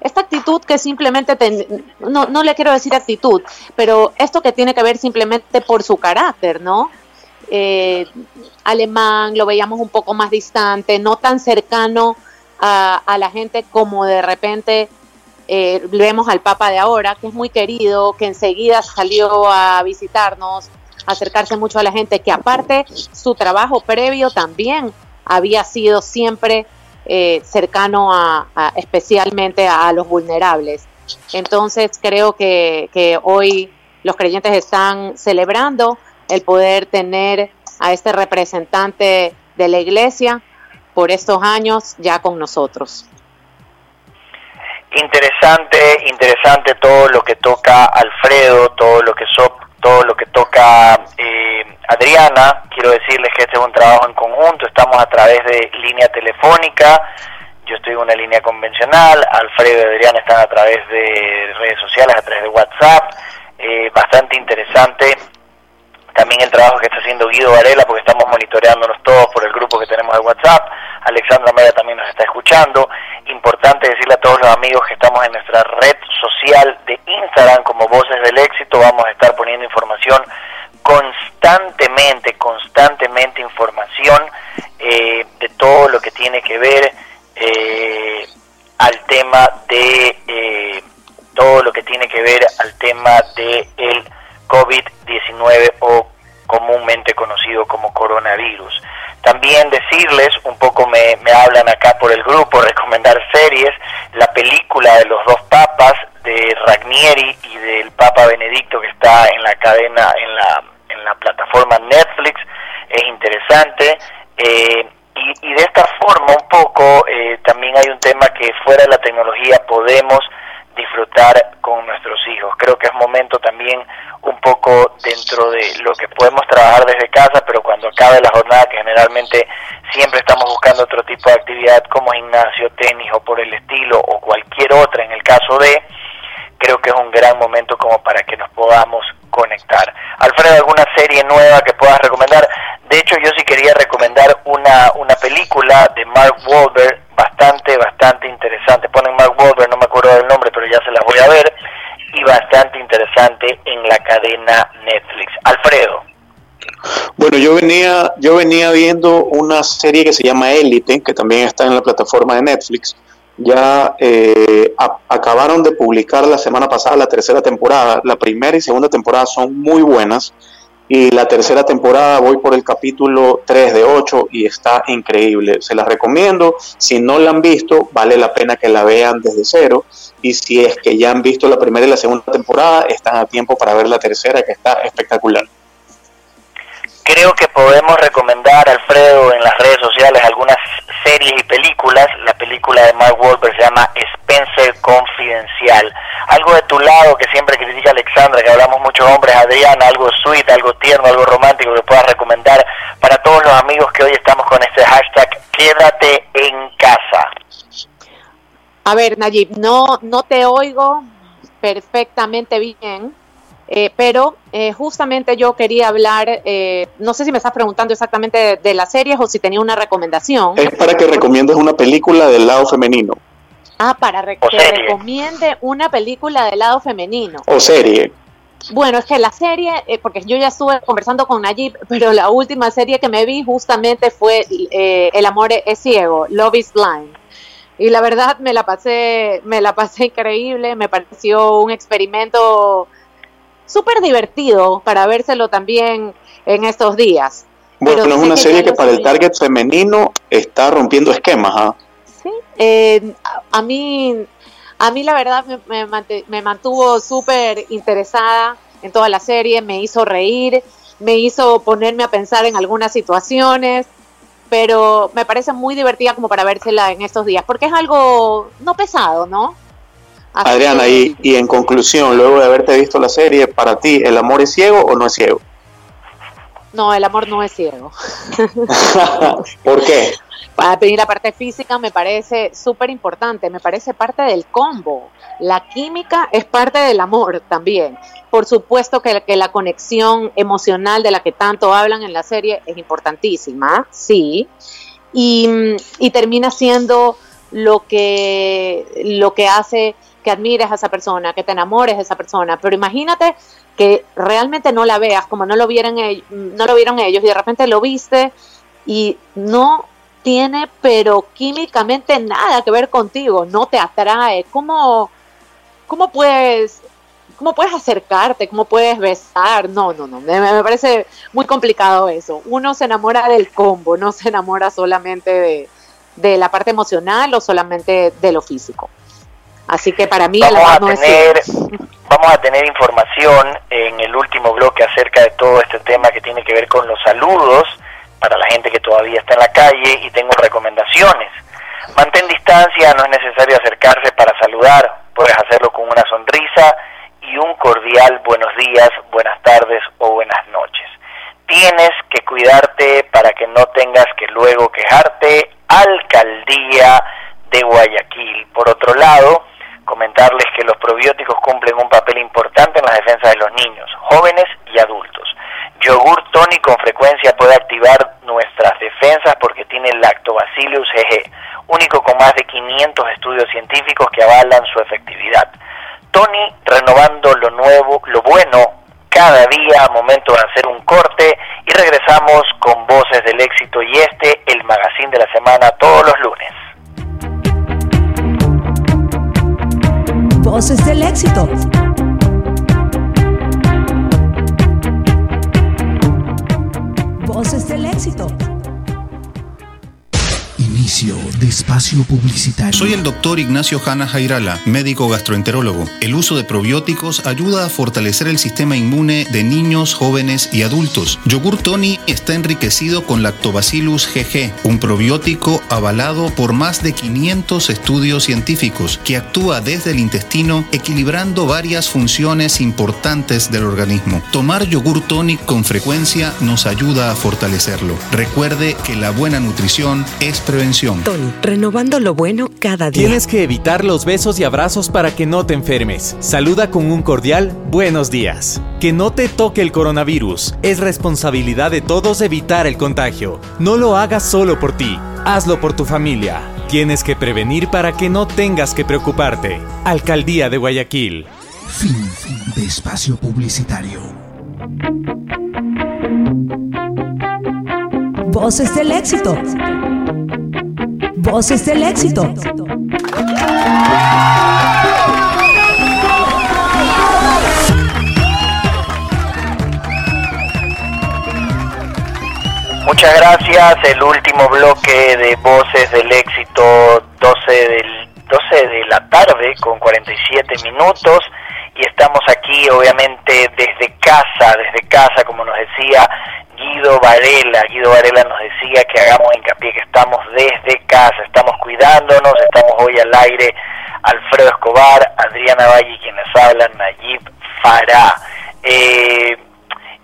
esta actitud que simplemente, no, no le quiero decir actitud, pero esto que tiene que ver simplemente por su carácter, ¿no? eh, alemán, lo veíamos un poco más distante, no tan cercano a, la gente como de repente eh, vemos al Papa de ahora, que es muy querido, que enseguida salió a visitarnos, acercarse mucho a la gente, que aparte su trabajo previo también había sido siempre eh, cercano a, especialmente a, los vulnerables. Entonces creo que, que hoy los creyentes están celebrando el poder tener a este representante de la iglesia por estos años ya con nosotros. Interesante, interesante todo lo que toca Alfredo, todo lo que so, todo lo que toca eh, Adriana. Quiero decirles que este es un trabajo en conjunto, estamos a través de línea telefónica, yo estoy en una línea convencional, Alfredo y Adriana están a través de redes sociales, a través de WhatsApp, eh, bastante interesante también el trabajo que está haciendo Guido Varela, porque estamos monitoreándonos todos por el grupo que tenemos de WhatsApp. Alexandra Media también nos está escuchando. Importante decirle a todos los amigos que estamos en nuestra red social de Instagram como Voces del Éxito. Vamos a estar poniendo información constantemente, constantemente información eh, de todo lo que tiene que ver eh, al tema de eh, todo lo que tiene que ver al tema de el COVID-19 o comúnmente conocido como coronavirus. También decirles, un poco me, me hablan acá por el grupo, recomendar series, la película de los dos papas, de Ragnieri y del Papa Benedicto que está en la cadena, en la, en la plataforma Netflix, es interesante. Eh, y, y, de esta forma un poco eh, también hay un tema que fuera de la tecnología podemos disfrutar con nuestros hijos. Creo que es momento también un poco dentro de lo que podemos trabajar desde casa, pero cuando acabe la jornada, que generalmente siempre estamos buscando otro tipo de actividad como gimnasio, tenis o por el estilo, o cualquier otra en el caso de, creo que es un gran momento como para que nos podamos conectar. Alfredo, ¿alguna serie nueva que puedas recomendar? De hecho, yo sí quería recomendar una, una película de Mark Wahlberg bastante, bastante interesante. Ponen Mark Wahlberg, no me acuerdo del nombre, pero ya se las voy a ver. Y bastante interesante en la cadena Netflix. Alfredo. Bueno, yo venía, yo venía viendo una serie que se llama Elite, que también está en la plataforma de Netflix. Ya eh, acabaron de publicar la semana pasada la tercera temporada. La primera y segunda temporada son muy buenas y la tercera temporada voy por el capítulo 3 de 8 y está increíble. Se las recomiendo. Si no la han visto, vale la pena que la vean desde cero. Y si es que ya han visto la primera y la segunda temporada, están a tiempo para ver la tercera, que está espectacular. Creo que podemos recomendar, Alfredo, en las redes sociales algunas series y películas. La película de Mark Wahlberg se llama Spencer Confidencial. Algo de tu lado que siempre critica Alexandra, que hablamos muchos hombres, Adriana, algo sweet, algo tierno, algo romántico que puedas recomendar para todos los amigos que hoy estamos con este hashtag Quédate en casa. A ver, Nayib, no, no te oigo perfectamente bien. Eh, pero eh, justamente yo quería hablar, eh, no sé si me estás preguntando exactamente de, de, las series o si tenía una recomendación. Es para que recomiendes una película del lado femenino. Ah, para re que serie. recomiende una película del lado femenino. O serie. Bueno, es que la serie, eh, porque yo ya estuve conversando con Nayib, pero la última serie que me vi justamente fue El amor es ciego, Love is Blind. Y la verdad me la pasé, me la pasé increíble, me pareció un experimento súper divertido para vérselo también en estos días. Bueno, Pero es una serie que para el target femenino está rompiendo esquemas. ¿ah? Sí, eh, a, mí, a mí la verdad me, me, me mantuvo súper interesada en toda la serie, me hizo reír, me hizo ponerme a pensar en algunas situaciones, pero me parece muy divertida como para vérsela en estos días, porque es algo no pesado, ¿no? Adriana, y, y, en conclusión, luego de haberte visto la serie, para ti, ¿el amor es ciego o no es ciego? No, el amor no es ciego. ¿Por qué? Para pedir la parte física me parece súper importante, me parece parte del combo. La química es parte del amor también. Por supuesto que, que la conexión emocional de la que tanto hablan en la serie es importantísima, sí. Y, y termina siendo lo que, lo que hace que admires a esa persona, que te enamores de esa persona, pero imagínate que realmente no la veas como no lo vieron no lo vieron ellos y de repente lo viste y no tiene pero químicamente nada que ver contigo, no te atrae, ¿cómo, cómo puedes cómo puedes acercarte, cómo puedes besar? No, no, no, me, me parece muy complicado eso. Uno se enamora del combo, no se enamora solamente de, de la parte emocional o solamente de lo físico. Así que para mí vamos a tener, Vamos a tener información en el último bloque acerca de todo este tema que tiene que ver con los saludos para la gente que todavía está en la calle y tengo recomendaciones. Mantén distancia, no es necesario acercarse para saludar, puedes hacerlo con una sonrisa y un cordial buenos días, buenas tardes o buenas noches. Tienes que cuidarte para que no tengas que luego quejarte. Alcaldía de Guayaquil. Por otro lado, comentarles que los probióticos cumplen un papel importante en la defensa de los niños, jóvenes y adultos. Yogur Tony con frecuencia puede activar nuestras defensas porque tiene Lactobacillus GG, único con más de 500 estudios científicos que avalan su efectividad. Tony renovando lo nuevo, lo bueno cada día, momento de hacer un corte y regresamos con Voces del Éxito y este, el magazine de la semana, todos los lunes. Voces del Éxito. Voces del Éxito. Inicio de espacio publicitario. Soy el doctor Ignacio Hanna Jairala, médico gastroenterólogo. El uso de probióticos ayuda a fortalecer el sistema inmune de niños, jóvenes y adultos. Yogur Tony está enriquecido con Lactobacillus GG, un probiótico avalado por más de 500 estudios científicos que actúa desde el intestino equilibrando varias funciones importantes del organismo. Tomar yogur tonic con frecuencia nos ayuda a fortalecerlo. Recuerde que la buena nutrición es prevención. Tony, renovando lo bueno cada día. Tienes que evitar los besos y abrazos para que no te enfermes. Saluda con un cordial buenos días. Que no te toque el coronavirus. Es responsabilidad de todos evitar el contagio. No lo hagas solo por ti. Hazlo por tu familia. Tienes que prevenir para que no tengas que preocuparte. Alcaldía de Guayaquil. Fin de espacio publicitario. Voces del éxito. Voces del éxito. Muchas gracias. El último bloque de Voces del Éxito, 12, del, 12 de la tarde con 47 minutos. Y estamos aquí, obviamente, desde casa, desde casa, como nos decía Guido Varela. Guido Varela nos decía que hagamos hincapié que estamos desde casa, estamos cuidándonos, estamos hoy al aire. Alfredo Escobar, Adriana Valle, quienes hablan, Nayib Farah. Eh,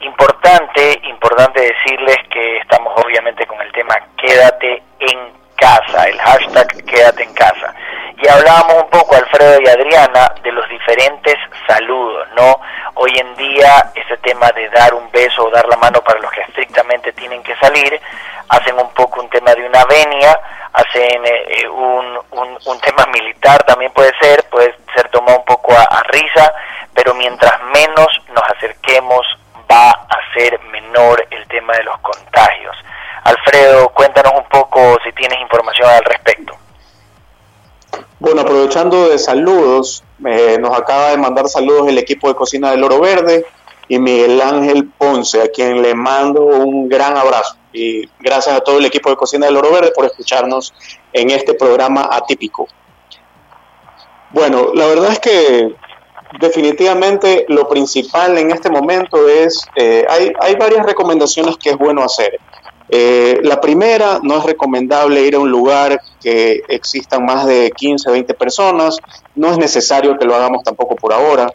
importante, importante decirles que estamos obviamente con el tema quédate en casa, el hashtag quédate en casa. Y hablábamos un poco, Alfredo y Adriana, de los diferentes saludos, ¿no? Hoy en día ese tema de dar un beso o dar la mano para los que estrictamente tienen que salir, hacen un poco un tema de una venia, hacen eh, un, un, tema militar también puede ser, puede ser tomado un poco a risa, pero mientras menos nos acerquemos va a ser menor el tema de los contagios. Alfredo, cuéntanos un poco si tienes al respecto. Bueno, aprovechando de saludos, eh, nos acaba de mandar saludos el equipo de cocina del Oro Verde y Miguel Ángel Ponce, a quien le mando un gran abrazo. Y gracias a todo el equipo de cocina del Oro Verde por escucharnos en este programa atípico. Bueno, la verdad es que definitivamente lo principal en este momento es, eh, hay, hay varias recomendaciones que es bueno hacer. Eh, la primera, no es recomendable ir a un lugar que existan más de 15, 20 personas, no es necesario que lo hagamos tampoco por ahora.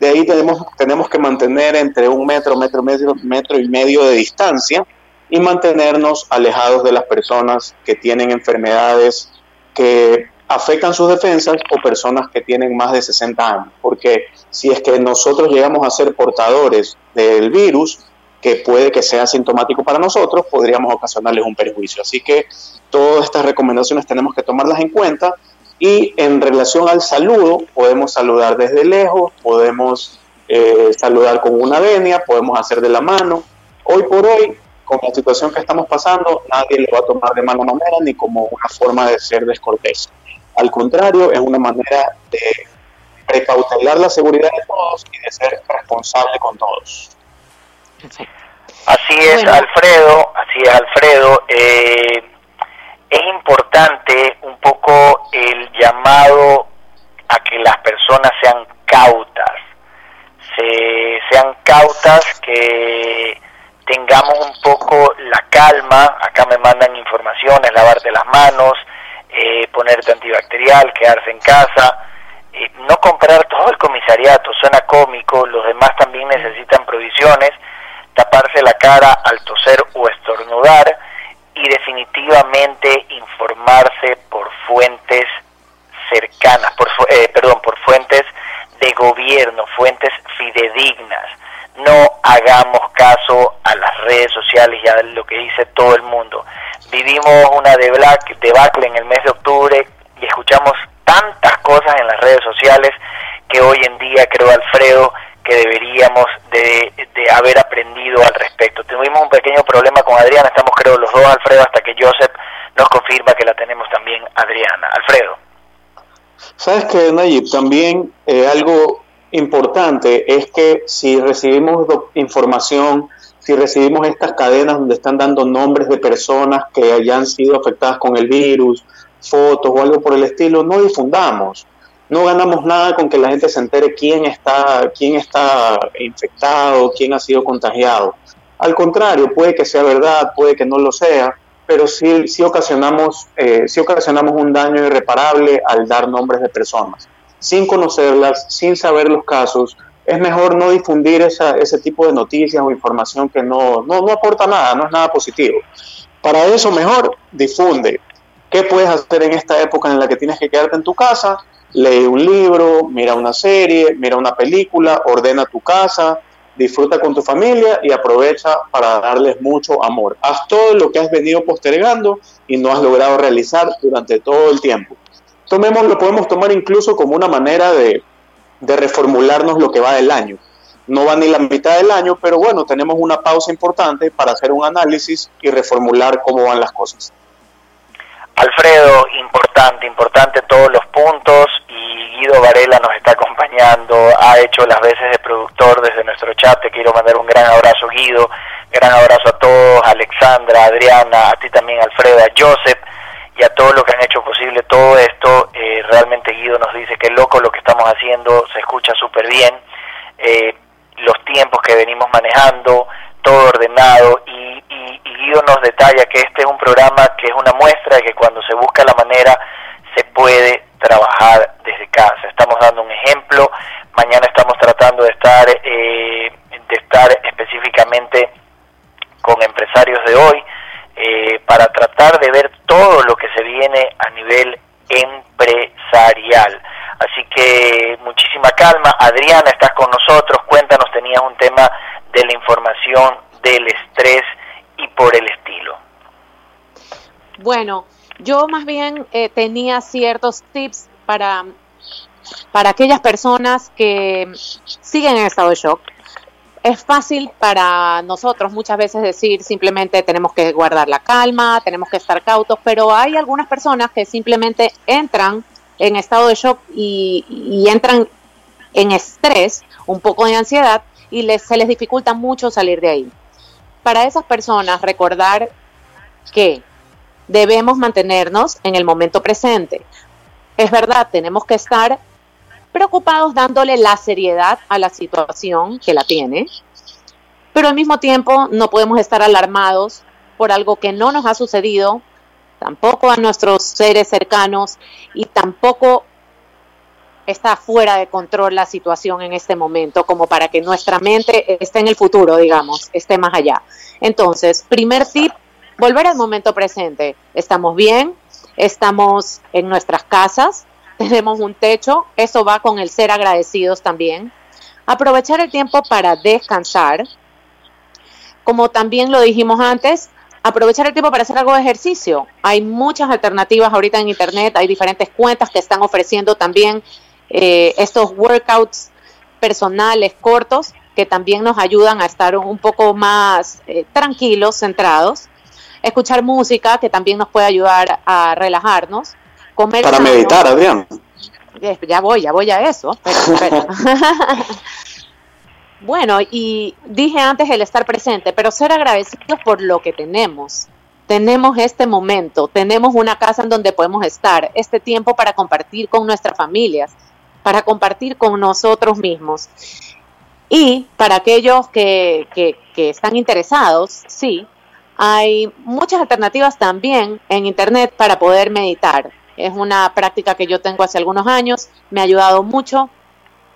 De ahí tenemos, tenemos que mantener entre un metro, metro, metro, metro y medio de distancia y mantenernos alejados de las personas que tienen enfermedades que afectan sus defensas o personas que tienen más de 60 años, porque si es que nosotros llegamos a ser portadores del virus, que puede que sea sintomático para nosotros, podríamos ocasionarles un perjuicio. Así que todas estas recomendaciones tenemos que tomarlas en cuenta y en relación al saludo, podemos saludar desde lejos, podemos eh, saludar con una venia, podemos hacer de la mano. Hoy por hoy, con la situación que estamos pasando, nadie le va a tomar de mano a manera ni como una forma de ser descortés. Al contrario, es una manera de precautelar la seguridad de todos y de ser responsable con todos. Así es, Alfredo, así es, Alfredo. Eh, es importante un poco el llamado a que las personas sean cautas, se, sean cautas, que tengamos un poco la calma, acá me mandan informaciones, lavarte las manos, eh, ponerte antibacterial, quedarse en casa, eh, no comprar todo el comisariato, suena cómico, los demás también necesitan provisiones, taparse la cara al toser o estornudar y definitivamente informarse por fuentes cercanas, por, eh, perdón, por fuentes de gobierno, fuentes fidedignas. No hagamos caso a las redes sociales y a lo que dice todo el mundo. Vivimos una debacle en el mes de octubre y escuchamos tantas cosas en las redes sociales que hoy en día creo, Alfredo, que deberíamos de, haber aprendido al respecto. Tuvimos un pequeño problema con Adriana, estamos creo los dos, Alfredo, hasta que Joseph nos confirma que la tenemos también Adriana. Alfredo. Sabes que, Nayib, también eh, algo importante es que si recibimos información, si recibimos estas cadenas donde están dando nombres de personas que hayan sido afectadas con el virus, fotos o algo por el estilo, no difundamos. No ganamos nada con que la gente se entere quién está, quién está infectado, quién ha sido contagiado. Al contrario, puede que sea verdad, puede que no lo sea, pero sí, sí, ocasionamos, eh, ocasionamos un daño irreparable al dar nombres de personas. Sin conocerlas, sin saber los casos, es mejor no difundir esa, ese tipo de noticias o información que no, no, no aporta nada, no es nada positivo. Para eso mejor difunde, ¿Qué puedes hacer en esta época en la que tienes que quedarte en tu casa? Lee un libro, mira una serie, mira una película, ordena tu casa, disfruta con tu familia y aprovecha para darles mucho amor. Haz todo lo que has venido postergando y no has logrado realizar durante todo el tiempo. Tomemos, lo podemos tomar incluso como una manera de, de reformularnos lo que va del año. No va ni la mitad del año, pero bueno, tenemos una pausa importante para hacer un análisis y reformular cómo van las cosas. Alfredo, importante, importante todos los puntos y Guido Varela nos está acompañando, ha hecho las veces de productor desde nuestro chat, te quiero mandar un gran abrazo Guido, gran abrazo a todos, Alexandra, Adriana, a ti también Alfredo, a Joseph y a todos los que han hecho posible todo esto, eh, realmente Guido nos dice que loco lo que estamos haciendo, se escucha súper bien, eh, los tiempos que venimos manejando, todo ordenado y, Guido nos detalla que este es un programa que es una muestra de que cuando se busca la manera se puede trabajar desde casa. Estamos dando un ejemplo, mañana estamos tratando de estar, eh, de estar específicamente con empresarios de hoy eh, para tratar de ver todo lo que se viene a nivel empresarial. Así que muchísima calma. Adriana, estás con nosotros. Cuéntanos, tenías un tema de la información, del estrés y por el estilo. Bueno, yo más bien eh, tenía ciertos tips para, para aquellas personas que siguen en estado de shock. Es fácil para nosotros muchas veces decir simplemente tenemos que guardar la calma, tenemos que estar cautos, pero hay algunas personas que simplemente entran en estado de shock y, entran en estrés, un poco de ansiedad y les, se les dificulta mucho salir de ahí. Para esas personas, recordar que debemos mantenernos en el momento presente. Es verdad, tenemos que estar preocupados dándole la seriedad a la situación que la tiene, pero al mismo tiempo no podemos estar alarmados por algo que no nos ha sucedido, tampoco a nuestros seres cercanos y tampoco está fuera de control la situación en este momento, como para que nuestra mente esté en el futuro, digamos, esté más allá. Entonces, primer tip, volver al momento presente. Estamos bien, estamos en nuestras casas, tenemos un techo, eso va con el ser agradecidos también. Aprovechar el tiempo para descansar. Como también lo dijimos antes, aprovechar el tiempo para hacer algo de ejercicio. Hay muchas alternativas ahorita en Internet, hay diferentes cuentas que están ofreciendo también eh, estos workouts personales cortos que también nos ayudan a estar un poco más eh, tranquilos, centrados. Escuchar música que también nos puede ayudar a relajarnos. Comer Para meditar, Adrián. Eh, ya voy, ya voy a eso. bueno, y dije antes el estar presente, pero ser agradecidos por lo que tenemos. Tenemos este momento, tenemos una casa en donde podemos estar, este tiempo para compartir con nuestras familias, para compartir con nosotros mismos. Y para aquellos que, que, que están interesados, sí, hay muchas alternativas también en Internet para poder meditar. Es una práctica que yo tengo hace algunos años, me ha ayudado mucho.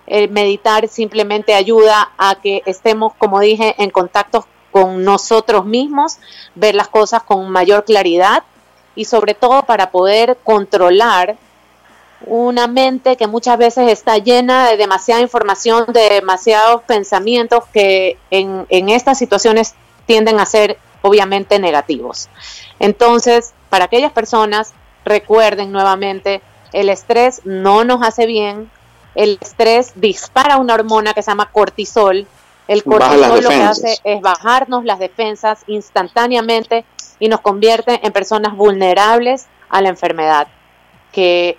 El meditar simplemente ayuda a que estemos, como dije, en contacto con nosotros mismos, ver las cosas con mayor claridad y sobre todo para poder controlar una mente que muchas veces está llena de demasiada información, de demasiados pensamientos que en, en estas situaciones tienden a ser obviamente negativos. Entonces, para aquellas personas, recuerden nuevamente, el estrés no nos hace bien, el estrés dispara una hormona que se llama cortisol, el cortisol lo que hace es bajarnos las defensas instantáneamente y nos convierte en personas vulnerables a la enfermedad, que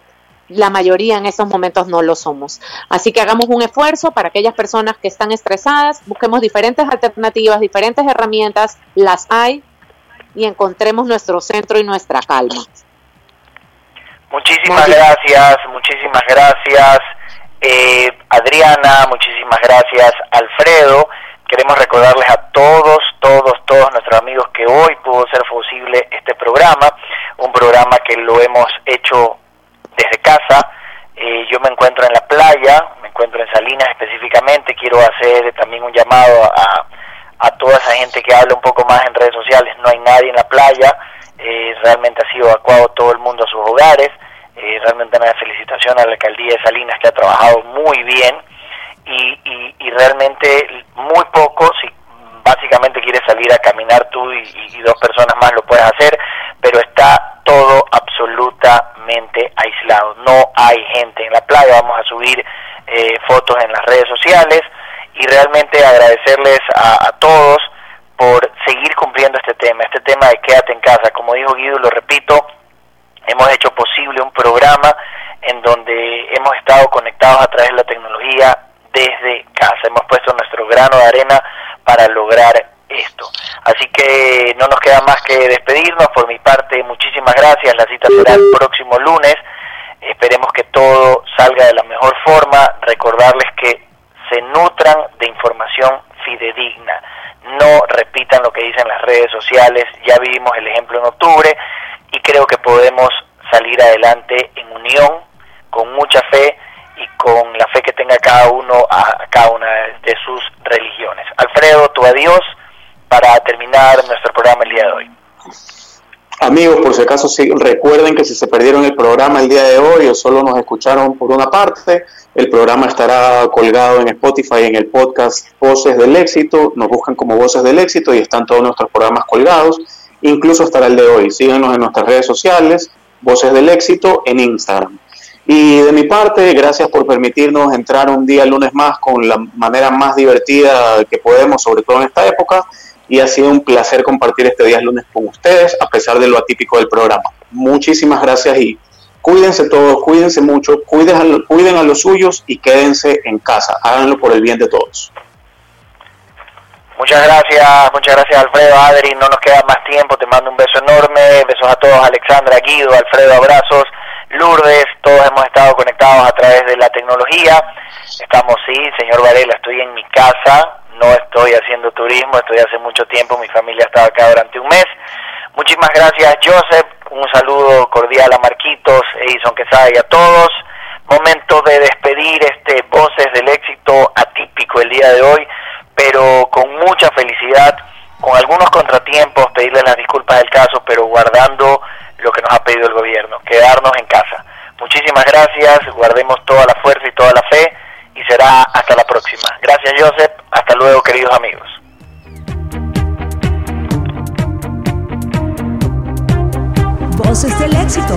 la mayoría en esos momentos no lo somos. Así que hagamos un esfuerzo para aquellas personas que están estresadas, busquemos diferentes alternativas, diferentes herramientas, las hay, y encontremos nuestro centro y nuestra calma. Muchísimas gracias, muchísimas gracias eh, Adriana, muchísimas gracias Alfredo. Queremos recordarles a todos, todos, todos nuestros amigos que hoy pudo ser posible este programa, un programa que lo hemos hecho desde casa. Eh, yo me encuentro en la playa, me encuentro en Salinas específicamente, quiero hacer también un llamado a, a toda esa gente que habla un poco más en redes sociales, no hay nadie en la playa, eh, realmente ha sido evacuado todo el mundo a sus hogares, eh, realmente una felicitación a la alcaldía de Salinas que ha trabajado muy bien y, y, realmente muy poco, si básicamente quieres salir a caminar tú y, y dos personas más lo puedes hacer, pero está todo absolutamente aislado. No hay gente en la playa. Vamos a subir eh, fotos en las redes sociales y realmente agradecerles a, a, todos por seguir cumpliendo este tema, este tema de quédate en casa. Como dijo Guido, lo repito, hemos hecho posible un programa en donde hemos estado conectados a través de la tecnología desde casa. Hemos puesto nuestro grano de arena para lograr esto. Así que no nos queda más que despedirnos. Por mi parte, muchísimas gracias. La cita será el próximo lunes. Esperemos que todo salga de la mejor forma. Recordarles que se nutran de información fidedigna. No repitan lo que dicen las redes sociales. Ya vimos el ejemplo en octubre y creo que podemos salir adelante en unión, con mucha fe y con la fe que tenga cada uno a, cada una de sus religiones. Alfredo, tu adiós para terminar nuestro programa el día de hoy. Amigos, por si acaso sí, recuerden que si se perdieron el programa el día de hoy o solo nos escucharon por una parte, el programa estará colgado en Spotify en el podcast Voces del Éxito. Nos buscan como Voces del Éxito y están todos nuestros programas colgados, incluso estará el de hoy. Síganos en nuestras redes sociales, Voces del Éxito en Instagram. Y de mi parte, gracias por permitirnos entrar un día lunes más con la manera más divertida que podemos, sobre todo en esta época y ha sido un placer compartir este día lunes con ustedes, a pesar de lo atípico del programa. Muchísimas gracias y cuídense todos, cuídense mucho, cuiden a, cuiden a los suyos y quédense en casa. Háganlo por el bien de todos. Muchas gracias, muchas gracias Alfredo, Adri, no nos queda más tiempo, te mando un beso enorme, besos a todos, Alexandra, Guido, Alfredo, abrazos, Lourdes, todos hemos estado conectados a través de la tecnología, estamos, sí, señor Varela, estoy en mi casa, no estoy haciendo turismo, estoy hace mucho tiempo, mi familia estaba acá durante un mes. Muchísimas gracias Joseph, un saludo cordial a Marquitos, Edison Quesada y a todos. Momento de despedir este Voces del Éxito atípico el día de hoy, pero con mucha felicidad, con algunos contratiempos, pedirles las disculpas del caso, pero guardando lo que nos ha pedido el gobierno, quedarnos en casa. Muchísimas gracias, guardemos toda la fuerza y toda la fe y será hasta la próxima. Gracias Joseph, hasta luego queridos amigos. Del éxito.